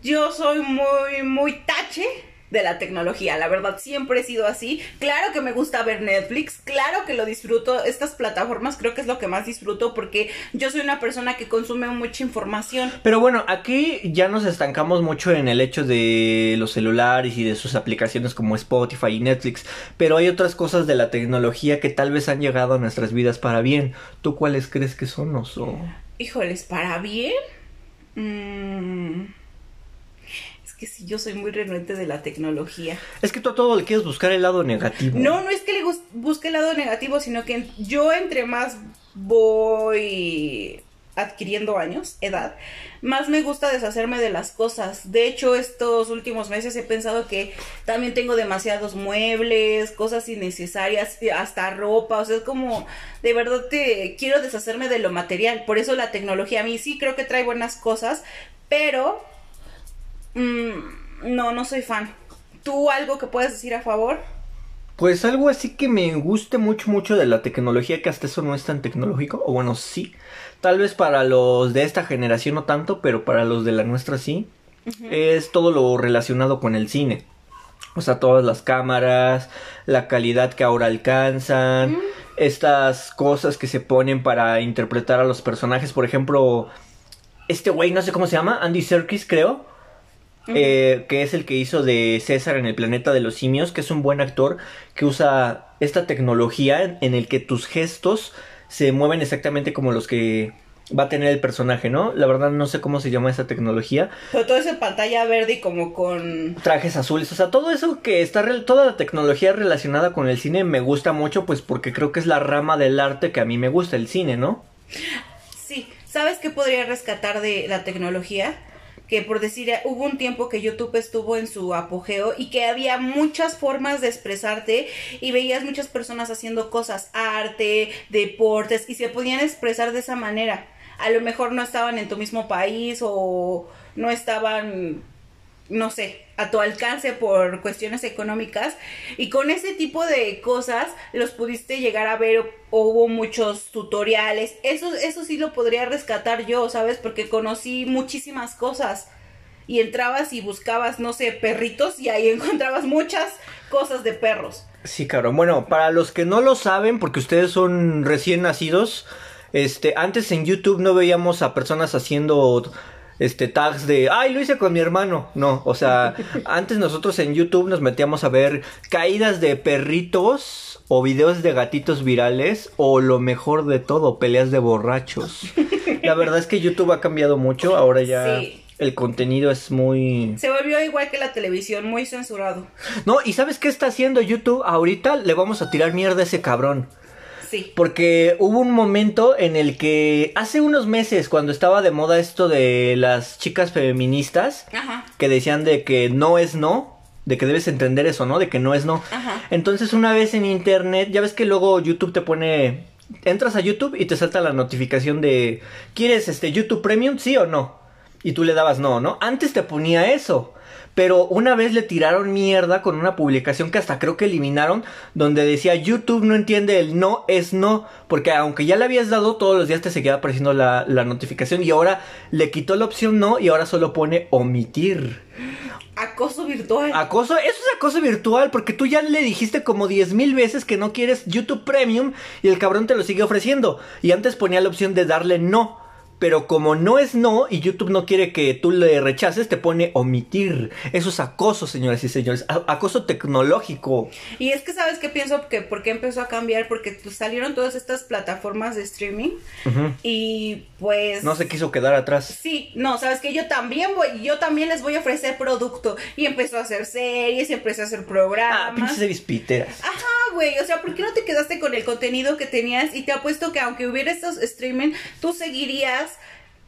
yo soy muy, muy tache de la tecnología. La verdad, siempre he sido así. Claro que me gusta ver Netflix, claro que lo disfruto. Estas plataformas creo que es lo que más disfruto porque yo soy una persona que consume mucha información. Pero bueno, aquí ya nos estancamos mucho en el hecho de los celulares y de sus aplicaciones como Spotify y Netflix. Pero hay otras cosas de la tecnología que tal vez han llegado a nuestras vidas para bien. ¿Tú cuáles crees que son, Oso? Híjoles, ¿para bien? Mm, Es que sí, yo soy muy renuente de la tecnología. Es que tú a todo le quieres buscar el lado negativo. No, no es que le busque el lado negativo, sino que yo entre más voy adquiriendo años, edad, más me gusta deshacerme de las cosas. De hecho, estos últimos meses he pensado que también tengo demasiados muebles, cosas innecesarias, hasta ropa, o sea, es como, de verdad te quiero deshacerme de lo material. Por eso la tecnología a mí sí creo que trae buenas cosas, pero mm, no, no soy fan. ¿Tú algo que puedas decir a favor? Pues algo así que me guste mucho, mucho de la tecnología, que hasta eso no es tan tecnológico. O bueno, sí. Tal vez para los de esta generación no tanto, pero para los de la nuestra sí. Es todo lo relacionado con el cine. O sea, todas las cámaras, la calidad que ahora alcanzan, estas cosas que se ponen para interpretar a los personajes. Por ejemplo, este güey, no sé cómo se llama, Andy Serkis, creo. Eh, que es el que hizo de César en el planeta de los simios, que es un buen actor que usa esta tecnología en, en el que tus gestos se mueven exactamente como los que va a tener el personaje, ¿no? La verdad no sé cómo se llama esa tecnología. Pero todo eso en pantalla verde y como con... Trajes azules, o sea, todo eso que está, rel- toda la tecnología relacionada con el cine me gusta mucho, pues porque creo que es la rama del arte que a mí me gusta, el cine, ¿no? Sí, ¿sabes qué podría rescatar de la tecnología? Que por decir, eh, hubo un tiempo que YouTube estuvo en su apogeo y que había muchas formas de expresarte y veías muchas personas haciendo cosas, arte, deportes, y se podían expresar de esa manera. A lo mejor no estaban en tu mismo país o no estaban no sé, a tu alcance por cuestiones económicas y con ese tipo de cosas los pudiste llegar a ver hubo muchos tutoriales, eso, eso sí lo podría rescatar yo, ¿sabes? Porque conocí muchísimas cosas y entrabas y buscabas, no sé, perritos y ahí encontrabas muchas cosas de perros. Sí, cabrón. Bueno, para los que no lo saben, porque ustedes son recién nacidos, este, antes en YouTube no veíamos a personas haciendo este tags de ay lo hice con mi hermano no o sea antes nosotros en YouTube nos metíamos a ver caídas de perritos o videos de gatitos virales o lo mejor de todo peleas de borrachos la verdad es que YouTube ha cambiado mucho ahora ya Sí. el contenido es muy Se volvió igual que la televisión, muy censurado. no y sabes qué está haciendo YouTube ahorita le vamos a tirar mierda a ese cabrón Sí. porque hubo un momento en el que hace unos meses cuando estaba de moda esto de las chicas feministas Ajá. que decían de que no es no, de que debes entender eso, ¿no? De que no es no. Ajá. Entonces una vez en internet, ya ves que luego YouTube te pone entras a YouTube y te salta la notificación de ¿quieres este YouTube Premium sí o no? Y tú le dabas no, ¿no? Antes te ponía eso. Pero una vez le tiraron mierda con una publicación que hasta creo que eliminaron, donde decía YouTube no entiende el no es no, porque aunque ya le habías dado, todos los días te seguía apareciendo la, la notificación y ahora le quitó la opción no y ahora solo pone omitir. Acoso virtual. Acoso, eso es acoso virtual, porque tú ya le dijiste como diez mil veces que no quieres YouTube Premium y el cabrón te lo sigue ofreciendo. Y antes ponía la opción de darle no pero como no es no y YouTube no quiere que tú le rechaces, te pone omitir. Eso es acoso, señoras y señores, acoso tecnológico. Y es que sabes qué pienso que por qué empezó a cambiar porque salieron todas estas plataformas de streaming y pues no se quiso quedar atrás. Sí, no, sabes que yo también voy, yo también les voy a ofrecer producto y empezó a hacer series, y empezó a hacer programas. Ah, pinches series piteras. Ajá, güey, o sea, ¿por qué no te quedaste con el contenido que tenías y te apuesto que aunque hubiera estos streaming, tú seguirías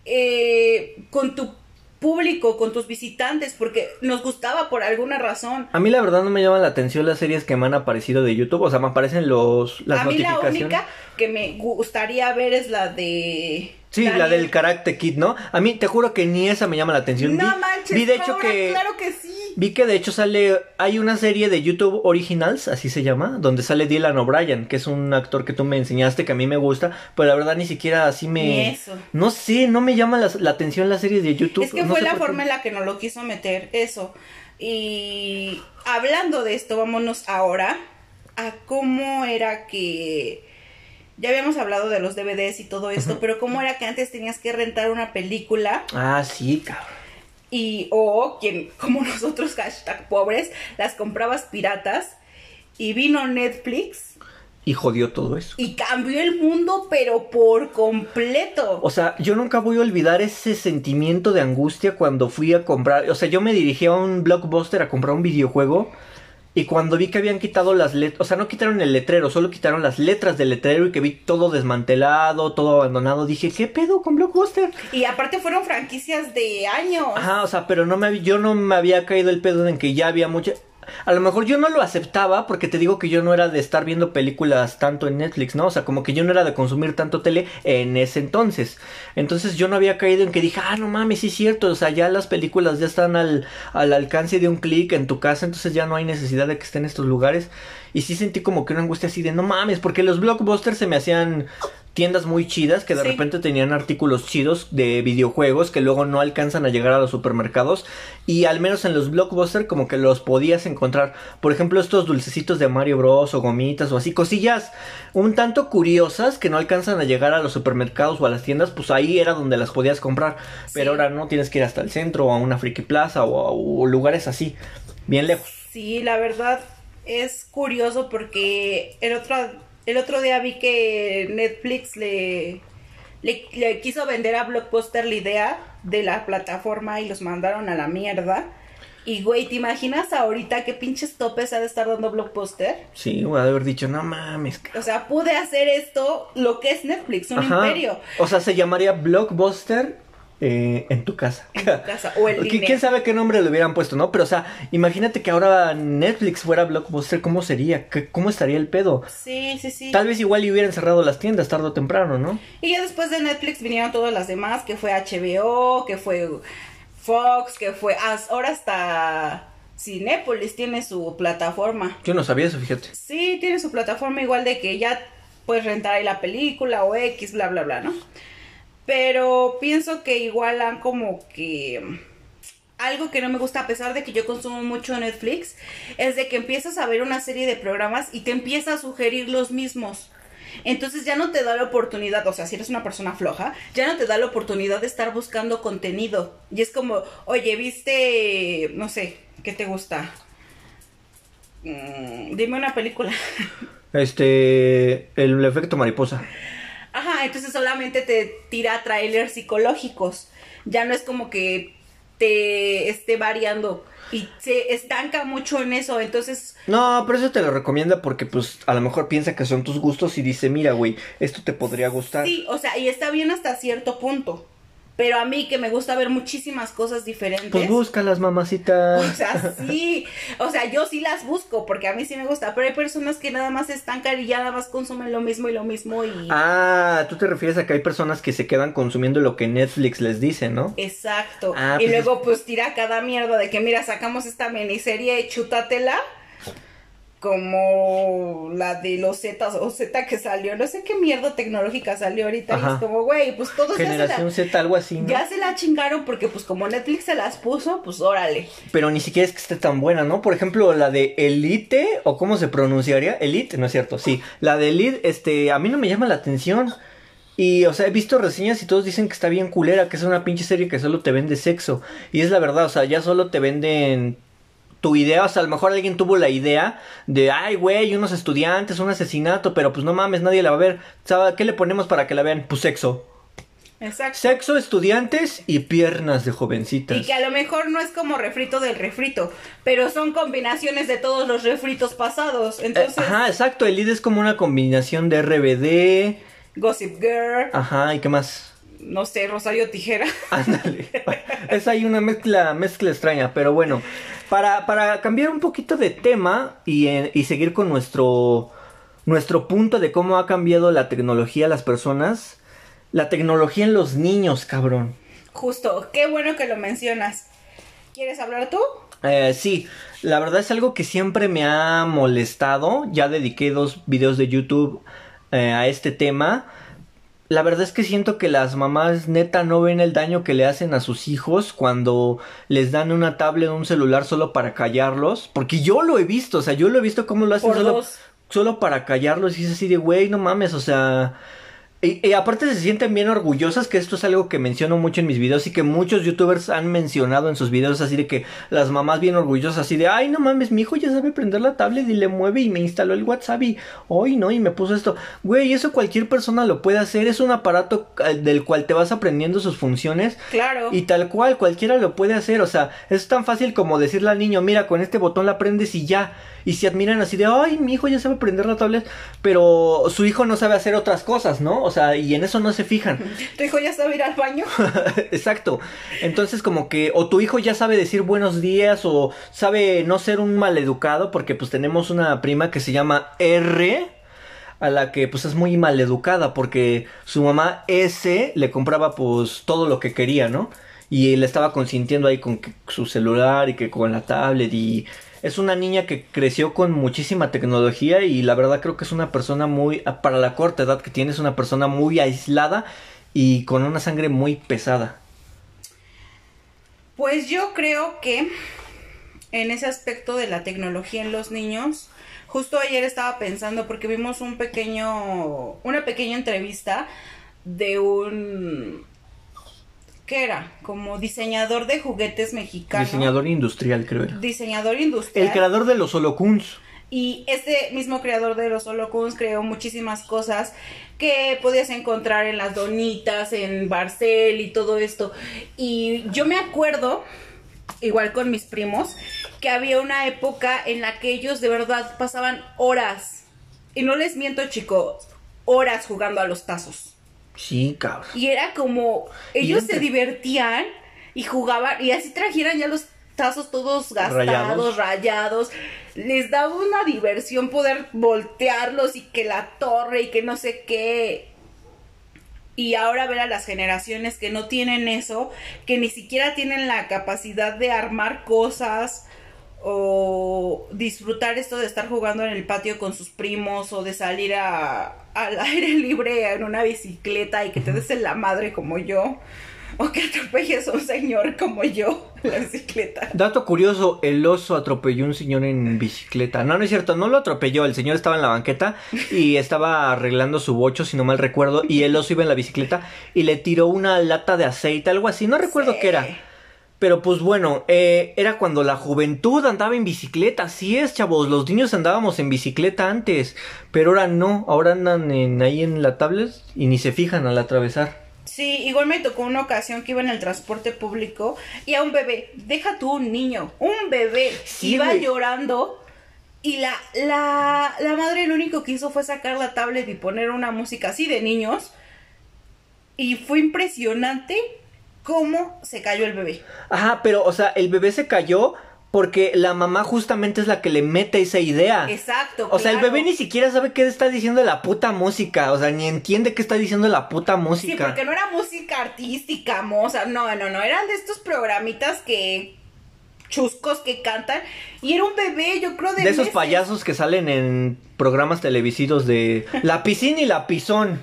eh, con tu público, con tus visitantes, porque nos gustaba por alguna razón. A mí la verdad no me llaman la atención las series que me han aparecido de YouTube, o sea, me aparecen los las A mí la única que me gustaría ver es la de Sí, la del Karate Kid, ¿no? A mí te juro que ni esa me llama la atención. No manches, vi de hecho que claro que sí. Vi que de hecho sale hay una serie de YouTube Originals, así se llama, donde sale Dylan O'Brien, que es un actor que tú me enseñaste que a mí me gusta, pero la verdad ni siquiera así me ni eso. No sé, no me llama la, atención las series de YouTube. Es que fue la forma en la que no lo quiso meter eso. Y hablando de esto, vámonos ahora a cómo era que ya habíamos hablado de los DVDs y todo esto, pero cómo era que antes tenías que rentar una película. Ah, sí, cabrón. Y, o quien, como nosotros, hashtag pobres, las comprabas piratas. Y vino Netflix. Y jodió todo eso. Y cambió el mundo, pero por completo. O sea, yo nunca voy a olvidar ese sentimiento de angustia cuando fui a comprar. O sea, yo me dirigí a un blockbuster a comprar un videojuego. Y cuando vi que habían quitado las letras, o sea, no quitaron el letrero, solo quitaron las letras del letrero y que vi todo desmantelado, todo abandonado, dije, ¿qué pedo con Blockbuster? Y aparte fueron franquicias de años. Ajá, o sea, pero no me, yo no me había caído el pedo en que ya había mucha a lo mejor yo no lo aceptaba porque te digo que yo no era de estar viendo películas tanto en Netflix, ¿no? O sea, como que yo no era de consumir tanto tele en ese entonces. Entonces yo no había caído en que dije, ah, no mames, sí es cierto, o sea, ya las películas ya están al, al alcance de un clic en tu casa, entonces ya no hay necesidad de que estén en estos lugares. Y sí sentí como que una angustia así de, no mames, porque los blockbusters se me hacían tiendas muy chidas que de repente tenían artículos chidos de videojuegos que luego no alcanzan a llegar a los supermercados y al menos en los blockbuster como que los podías encontrar. Por ejemplo estos dulcecitos de Mario Bros o gomitas o así cosillas un tanto curiosas que no alcanzan a llegar a los supermercados o a las tiendas pues ahí era donde las podías comprar. Pero ahora no tienes que ir hasta el centro o a una friki plaza o, o lugares así bien lejos. Sí la verdad es curioso porque el otro el otro día vi que Netflix le, le, quiso vender a Blockbuster la idea de la plataforma y los mandaron a la mierda. Y güey, ¿te imaginas ahorita qué pinches topes ha de estar dando Blockbuster? Sí, voy a haber dicho, no mames. O sea, pude hacer esto, lo que es Netflix, un imperio. O sea, se llamaría Blockbuster eh, en tu casa. En tu casa o línea. ¿Quién sabe qué nombre le hubieran puesto, no? Pero, o sea, imagínate que ahora Netflix fuera Blockbuster, ¿cómo sería? ¿Cómo estaría el pedo? Sí, sí, sí. Tal vez igual y hubieran cerrado las tiendas tarde o temprano, ¿no? Y ya después de Netflix vinieron todas las demás, que fue HBO, que fue Fox, que fue... Ahora hasta... Cinépolis tiene su plataforma. Yo no sabía eso, fíjate. Sí, tiene su plataforma igual de que ya puedes rentar ahí la película o X, bla, bla, bla, ¿no? Pero pienso que igual han como que algo que no me gusta, a pesar de que yo consumo mucho Netflix, es de que empiezas a ver una serie de programas y te empieza a sugerir los mismos. Entonces ya no te da la oportunidad, o sea, si eres una persona floja, ya no te da la oportunidad de estar buscando contenido. Y es como, oye, viste, no sé, ¿qué te gusta? Mm, dime una película. Este, el efecto mariposa. Ajá, entonces solamente te tira trailers psicológicos. Ya no es como que te esté variando y se estanca mucho en eso, entonces... No, pero eso te lo recomienda porque pues a lo mejor piensa que son tus gustos y dice, mira, güey, esto te podría gustar. Sí, o sea, y está bien hasta cierto punto. Pero a mí que me gusta ver muchísimas cosas diferentes. Pues búscalas, mamacita. O sea, sí. O sea, yo sí las busco porque a mí sí me gusta. Pero hay personas que nada más están y nada más consumen lo mismo y lo mismo y... Ah, tú te refieres a que hay personas que se quedan consumiendo lo que Netflix les dice, ¿no? Exacto. Ah, y pues luego pues tira cada mierda de que mira, sacamos esta miniserie y chútatela como la de los Zetas o Z que salió, no sé qué mierda tecnológica salió ahorita, y es como, güey, pues todos ya se, Generación la, Z, algo así, ¿no? ya se la chingaron porque pues como Netflix se las puso, pues órale. Pero ni siquiera es que esté tan buena, ¿no? Por ejemplo, la de Elite, o cómo se pronunciaría, Elite, no es cierto, sí. La de Elite, este, a mí no me llama la atención. Y, o sea, he visto reseñas y todos dicen que está bien culera, que es una pinche serie que solo te vende sexo. Y es la verdad, o sea, ya solo te venden tu idea, o sea, a lo mejor alguien tuvo la idea de, ay, güey, unos estudiantes, un asesinato, pero pues no mames, nadie la va a ver. ¿Sabe qué le ponemos para que la vean? Pues sexo. Exacto. Sexo, estudiantes y piernas de jovencitas. Y que a lo mejor no es como refrito del refrito, pero son combinaciones de todos los refritos pasados. Eh, Entonces, ajá, exacto, Elite es como una combinación de RBD, Gossip Girl, ajá, ¿y qué más? No sé, Rosario Tijera. Ándale. es ahí una mezcla, mezcla extraña, pero bueno. Para, para cambiar un poquito de tema y, eh, y seguir con nuestro, nuestro punto de cómo ha cambiado la tecnología a las personas. La tecnología en los niños, cabrón. Justo, qué bueno que lo mencionas. ¿Quieres hablar tú? Eh, sí, la verdad es algo que siempre me ha molestado. Ya dediqué dos videos de YouTube eh, a este tema. La verdad es que siento que las mamás neta no ven el daño que le hacen a sus hijos cuando les dan una tablet o un celular solo para callarlos. Porque yo lo he visto, o sea, yo lo he visto cómo lo hacen solo, solo para callarlos. Y es así de, güey, no mames, o sea... Y, y aparte se sienten bien orgullosas, que esto es algo que menciono mucho en mis videos y que muchos youtubers han mencionado en sus videos, así de que las mamás bien orgullosas, así de, ay, no mames, mi hijo ya sabe prender la tablet y le mueve y me instaló el WhatsApp y, hoy no, y me puso esto. Güey, eso cualquier persona lo puede hacer, es un aparato eh, del cual te vas aprendiendo sus funciones Claro. y tal cual, cualquiera lo puede hacer, o sea, es tan fácil como decirle al niño, mira, con este botón la prendes y ya. Y se admiran así de, ay, mi hijo ya sabe prender la tablet, pero su hijo no sabe hacer otras cosas, ¿no? O sea, y en eso no se fijan. ¿Tu hijo ya sabe ir al baño? Exacto. Entonces como que o tu hijo ya sabe decir buenos días o sabe no ser un maleducado porque pues tenemos una prima que se llama R a la que pues es muy maleducada porque su mamá S le compraba pues todo lo que quería, ¿no? Y le estaba consintiendo ahí con que- su celular y que con la tablet y es una niña que creció con muchísima tecnología y la verdad creo que es una persona muy, para la corta edad que tiene, es una persona muy aislada y con una sangre muy pesada. Pues yo creo que en ese aspecto de la tecnología en los niños, justo ayer estaba pensando porque vimos un pequeño, una pequeña entrevista de un, ¿qué era? Como diseñador de juguetes mexicano. Diseñador industrial, creo. era. Diseñador industrial. El creador de los holocuns. Y este mismo creador de los Holocuns creó muchísimas cosas que podías encontrar en las donitas, en Barcel y todo esto. Y yo me acuerdo, igual con mis primos, que había una época en la que ellos de verdad pasaban horas, y no les miento chicos, horas jugando a los tazos. Sí, cabrón. Y era como, ellos entre- se divertían y jugaban, y así trajeran ya los tazos todos gastados, Rayados. rayados. Les daba una diversión poder voltearlos y que la torre y que no sé qué. Y ahora ver a las generaciones que no tienen eso, que ni siquiera tienen la capacidad de armar cosas o disfrutar esto de estar jugando en el patio con sus primos o de salir a, al aire libre en una bicicleta y que te des en la madre como yo o que atropelles a un señor como yo en la bicicleta. Dato curioso, el oso atropelló a un señor en bicicleta. No, no es cierto, no lo atropelló, el señor estaba en la banqueta y estaba arreglando su bocho, si no mal recuerdo, y el oso iba en la bicicleta y le tiró una lata de aceite, algo así, no recuerdo Sí. qué era. Pero pues bueno, eh, era cuando la juventud andaba en bicicleta, así es, chavos, los niños andábamos en bicicleta antes, pero ahora no, ahora andan en, ahí en la tablet y ni se fijan al atravesar. Sí, igual me tocó una ocasión que iba en el transporte público y a un bebé, deja tú un niño, un bebé, Sí, iba llorando y la, la, la madre lo único que hizo fue sacar la tablet y poner una música así de niños y fue impresionante cómo se cayó el bebé. Ajá, pero, o sea, el bebé se cayó porque la mamá justamente es la que le mete esa idea. Exacto. O sea, el bebé ni siquiera sabe qué está diciendo la puta música. O sea, ni entiende qué está diciendo la puta Sí, música. porque no era música artística, moza. No, no, no. Eran de estos programitas que. chuscos que cantan. Y era un bebé, yo creo, de. de esos payasos que salen en programas televisivos de La Piscina y La Pisón.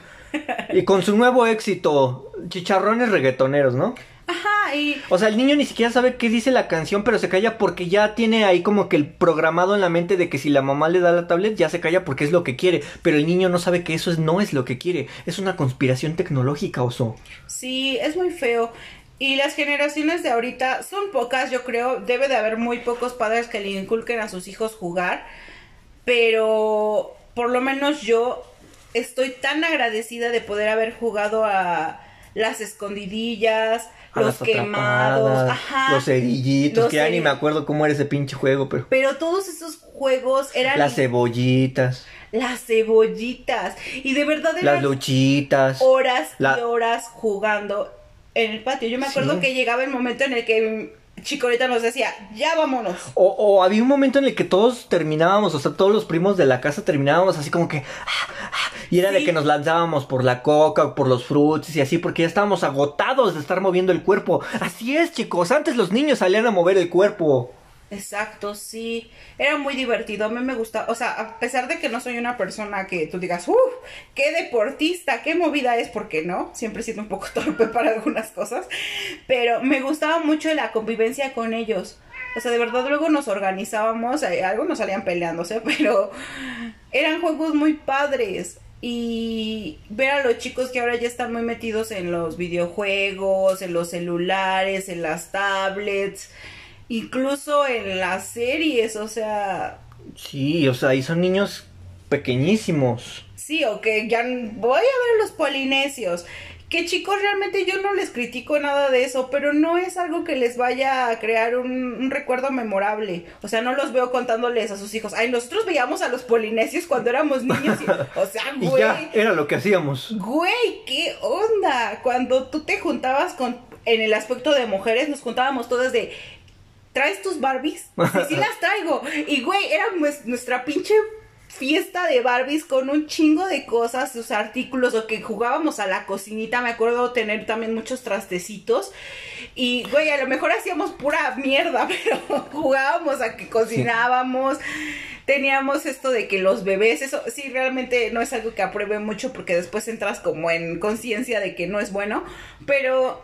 Y con su nuevo éxito, chicharrones reggaetoneros, ¿no? Ajá, y. O sea, el niño ni siquiera sabe qué dice la canción, pero se calla porque ya tiene ahí como que el programado en la mente de que si la mamá le da la tablet, ya se calla porque es lo que quiere. Pero el niño no sabe que eso es, no es lo que quiere. Es una conspiración tecnológica, oso. Sí, es muy feo. Y las generaciones de ahorita son pocas, yo creo. Debe de haber muy pocos padres que le inculquen a sus hijos jugar. Pero por lo menos yo estoy tan agradecida de poder haber jugado a las escondidillas, A los quemados, ajá. los cerillitos, Los que ya ni me acuerdo cómo era ese pinche juego, pero... Pero todos esos juegos eran Las cebollitas, las cebollitas. Y de verdad eran las luchitas. horas La- y horas jugando en el patio. Yo me acuerdo Sí. que llegaba el momento en el que Chicorita nos decía, ya vámonos. O, o había un momento en el que todos terminábamos, o sea, todos los primos de la casa terminábamos así como que... ah, ah, y era de que nos lanzábamos por la coca, por los frutos y así, porque ya estábamos agotados de estar moviendo el cuerpo. Así es, chicos, antes los niños salían a mover el cuerpo. Exacto, sí. Era muy divertido. A mí me gusta. O sea, a pesar de que no soy una persona que tú digas, uff, qué deportista, qué movida es, porque no. Siempre he sido un poco torpe para algunas cosas. Pero me gustaba mucho la convivencia con ellos. O sea, de verdad luego nos organizábamos, eh, algunos salían peleándose, pero eran juegos muy padres. Y ver a los chicos que ahora ya están muy metidos en los videojuegos, en los celulares, en las tablets, incluso en las series, o sea, Sí, o sea, y son niños pequeñísimos. sí, o que ya voy a ver los polinesios. Que chicos, realmente yo no les critico nada de eso, pero no es algo que les vaya a crear un, un recuerdo memorable. O sea, no los veo contándoles a sus hijos. Ay, nosotros veíamos a los polinesios cuando éramos niños. y- o sea, Y güey. ya, era lo que hacíamos. Güey, ¿qué onda? Cuando tú te juntabas con, en el aspecto de mujeres, nos juntábamos todas de, ¿traes tus Barbies? Sí, sí las traigo. Y güey, era nues- nuestra pinche fiesta de Barbies con un chingo de cosas, sus artículos, o que jugábamos a la cocinita, me acuerdo tener también muchos trastecitos. Y güey, a lo mejor hacíamos pura mierda, pero jugábamos a que cocinábamos. Teníamos esto de que los bebés, eso sí realmente no es algo que apruebe mucho porque después entras como en conciencia de que no es bueno, pero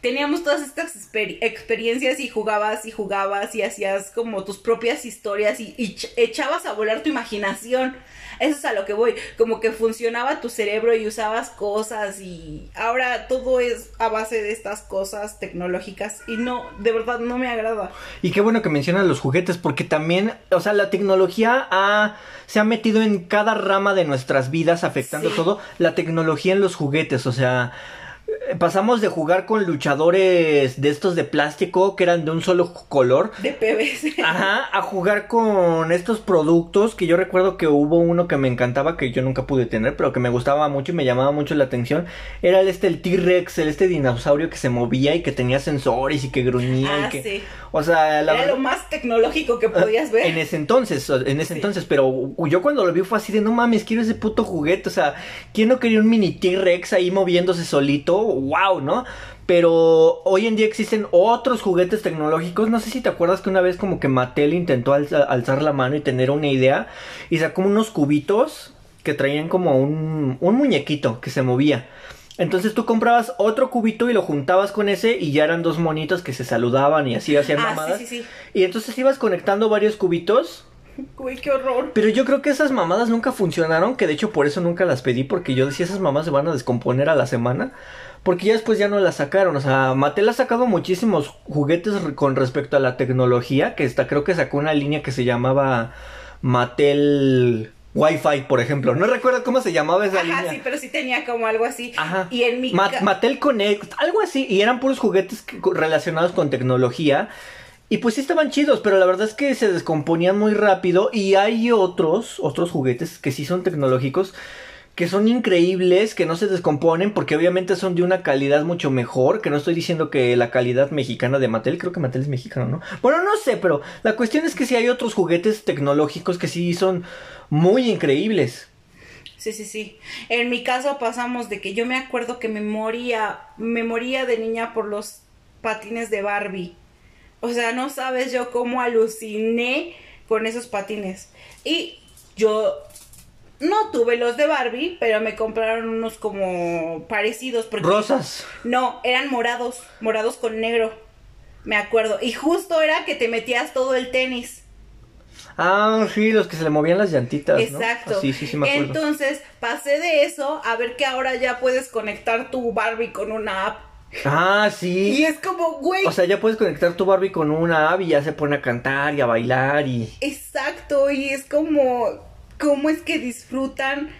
teníamos todas estas exper- experiencias y jugabas y jugabas y hacías como tus propias historias y, y ch- echabas a volar tu imaginación. Eso es a lo que voy, como que funcionaba tu cerebro y usabas cosas y ahora todo es a base de estas cosas tecnológicas y no, de verdad no me agrada. Y qué bueno que mencionan los juguetes, porque también, o sea, la tecnología ha, se ha metido en cada rama de nuestras vidas, afectando Sí. todo. La tecnología en los juguetes, o sea, pasamos de jugar con luchadores de estos de plástico que eran de un solo color. De PVC. Ajá, a jugar con estos productos que yo recuerdo que hubo uno que me encantaba que yo nunca pude tener, pero que me gustaba mucho y me llamaba mucho la atención. Era el este el T-Rex, el este dinosaurio que se movía y que tenía sensores y que gruñía Ah, y que sí. o sea, la Era lo más tecnológico que podías ver. en ese entonces, en ese Sí. entonces, pero yo cuando lo vi fue así de no mames, quiero ese puto juguete, o sea, ¿quién no quería un mini T-Rex ahí moviéndose solito? Wow, ¿no? Pero hoy en día existen otros juguetes tecnológicos, no sé si te acuerdas que una vez como que Mattel intentó alza- alzar la mano y tener una idea y sacó unos cubitos que traían como un, un muñequito que se movía. Entonces tú comprabas otro cubito y lo juntabas con ese y ya eran dos monitos que se saludaban y así hacían Ah, mamadas. sí, sí, sí. Y entonces ibas conectando varios cubitos. Uy, qué horror. Pero yo creo que esas mamadas nunca funcionaron, que de hecho por eso nunca las pedí, porque yo decía esas mamás se van a descomponer a la semana. Porque ya después ya no las sacaron. O sea, Mattel ha sacado muchísimos juguetes con respecto a la tecnología. Que está, creo que sacó una línea que se llamaba Mattel Wi-Fi, por ejemplo. No recuerdo cómo se llamaba esa Ajá, línea. sí, pero sí tenía como algo así. Ajá. Y en mi Ma- ca- Mattel Connect, algo así, y eran puros juguetes que- relacionados con tecnología. Y pues sí estaban chidos, pero la verdad es que se descomponían muy rápido. Y hay otros, otros juguetes que sí son tecnológicos, que son increíbles, que no se descomponen, porque obviamente son de una calidad mucho mejor, que no estoy diciendo que la calidad mexicana de Mattel, creo que Mattel es mexicano, ¿no? Bueno, no sé, pero la cuestión es que sí hay otros juguetes tecnológicos que sí son muy increíbles. Sí, sí, sí. En mi caso pasamos de que yo me acuerdo que me moría, me moría de niña por los patines de Barbie. O sea, no sabes yo cómo aluciné con esos patines. Y yo no tuve los de Barbie, pero me compraron unos como parecidos. Porque Rosas. No, eran morados, morados con negro. Me acuerdo. Y justo era que te metías todo el tenis. Ah, sí, los que se le movían las llantitas. ¿no? Exacto. Sí, sí, sí, me acuerdo. Entonces pasé de eso a ver que ahora ya puedes conectar tu Barbie con una app. Ah, sí. Y es como, güey. O sea, ya puedes conectar tu Barbie con una app y ya se pone a cantar y a bailar y... Exacto, y es como, ¿cómo es que disfrutan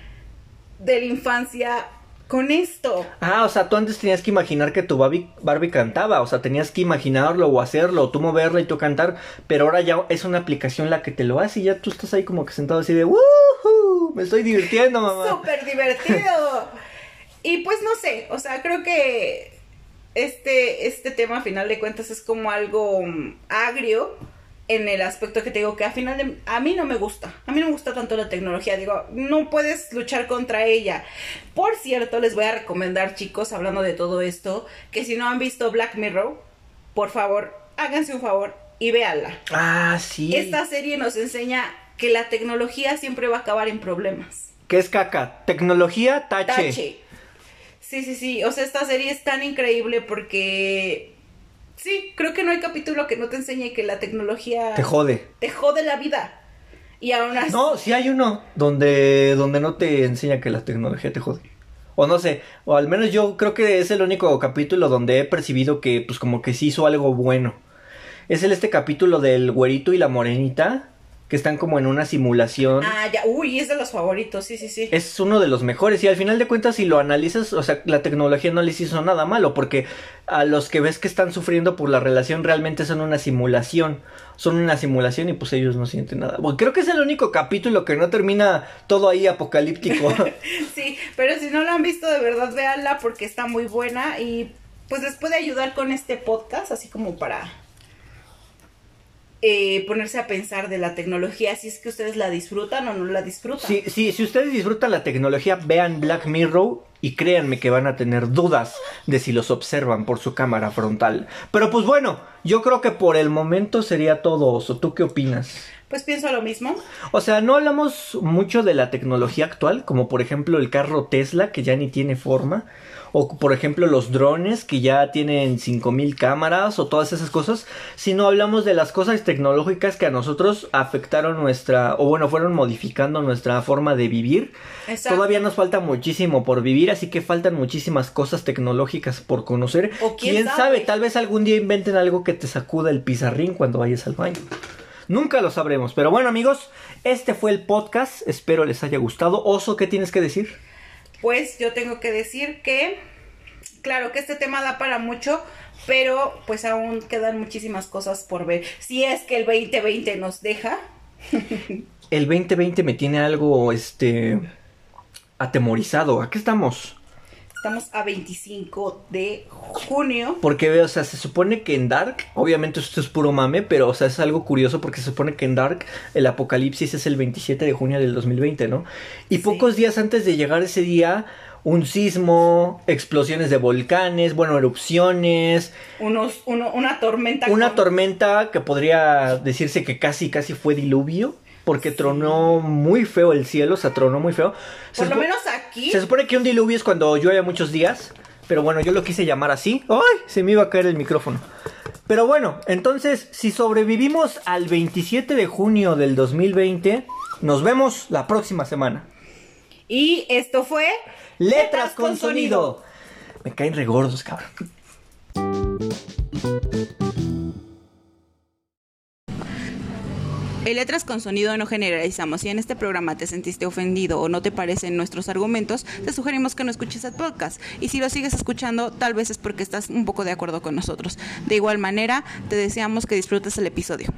de la infancia con esto? Ah, o sea, tú antes tenías que imaginar que tu Barbie, Barbie cantaba, o sea, tenías que imaginarlo o hacerlo, o tú moverla y tú cantar, pero ahora ya es una aplicación la que te lo hace y ya tú estás ahí como que sentado así de ¡Woohoo! Me estoy divirtiendo, mamá. Súper divertido. y pues no sé, o sea, creo que este, este tema a final de cuentas es como algo mm, agrio en el aspecto que te digo que a final de, a mí no me gusta, a mí no me gusta tanto la tecnología, digo, no puedes luchar contra ella. Por cierto, les voy a recomendar, chicos, hablando de todo esto, que si no han visto Black Mirror, por favor, háganse un favor y véanla. Ah, sí. Esta serie nos enseña que la tecnología siempre va a acabar en problemas. ¿Qué es caca? Tecnología, tache. Tache. Sí, sí, sí. O sea, esta serie es tan increíble porque. Sí, creo que no hay capítulo que no te enseñe que la tecnología. Te jode. Te jode la vida. Y aún así. No, sí hay uno donde, donde no te enseña que la tecnología te jode. O no sé, o al menos yo creo que es el único capítulo donde he percibido que pues como que sí hizo algo bueno. Es el este capítulo del güerito y la morenita, que están como en una simulación. Ah, ya. Uy, es de los favoritos. Sí, sí, sí. Es uno de los mejores y al final de cuentas si lo analizas, o sea, la tecnología no les hizo nada malo porque a los que ves que están sufriendo por la relación realmente son una simulación, son una simulación y pues ellos no sienten nada. Bueno, creo que es el único capítulo que no termina todo ahí apocalíptico. sí, pero si no la han visto de verdad véanla porque está muy buena y pues les puede ayudar con este podcast así como para eh, ponerse a pensar de la tecnología, si es que ustedes la disfrutan o no la disfrutan. Sí, sí, si ustedes disfrutan la tecnología, vean Black Mirror y créanme que van a tener dudas de si los observan por su cámara frontal. Pero pues bueno, yo creo que por el momento sería todo, Oso. ¿Tú qué opinas? Pues pienso lo mismo. O sea, no hablamos mucho de la tecnología actual, como por ejemplo el carro Tesla, que ya ni tiene forma. O por ejemplo los drones, que ya tienen 5000 cámaras, o todas esas cosas. Sino hablamos de las cosas tecnológicas que a nosotros afectaron nuestra, o bueno, fueron modificando nuestra forma de vivir. Exacto. Todavía nos falta muchísimo por vivir, así que faltan muchísimas cosas tecnológicas por conocer. O quién sabe? tal vez algún día inventen algo que te sacuda el pizarrín cuando vayas al baño. Nunca lo sabremos. Pero bueno, amigos, este fue el podcast. Espero les haya gustado. Oso, ¿qué tienes que decir? Pues yo tengo que decir que, claro que este tema da para mucho, pero pues aún quedan muchísimas cosas por ver. Si es que el 2020 nos deja. El 2020 me tiene algo, este, atemorizado. ¿A qué estamos? Estamos a 25 de junio. Porque, o sea, se supone que en Dark, obviamente esto es puro mame, pero, o sea, es algo curioso porque se supone que en Dark el apocalipsis es el 27 de junio del 2020, ¿no? Y Sí. pocos días antes de llegar ese día, un sismo, explosiones de volcanes, bueno, erupciones, Unos, uno- una tormenta. una con- tormenta que podría decirse que casi, casi fue diluvio. Porque tronó muy feo el cielo, o sea, tronó muy feo. Se Por lo menos aquí. se supone que un diluvio es cuando llueve muchos días, pero bueno, yo lo quise llamar así. ¡Ay! Se me iba a caer el micrófono. Pero bueno, entonces, si sobrevivimos al 27 de junio del 2020, nos vemos la próxima semana. Y esto fue. Letras con sonido. Me caen regordos, cabrón. En Letras con Sonido no generalizamos. Si en este programa te sentiste ofendido o no te parecen nuestros argumentos, te sugerimos que no escuches el podcast. Y si lo sigues escuchando, tal vez es porque estás un poco de acuerdo con nosotros. De igual manera, te deseamos que disfrutes el episodio.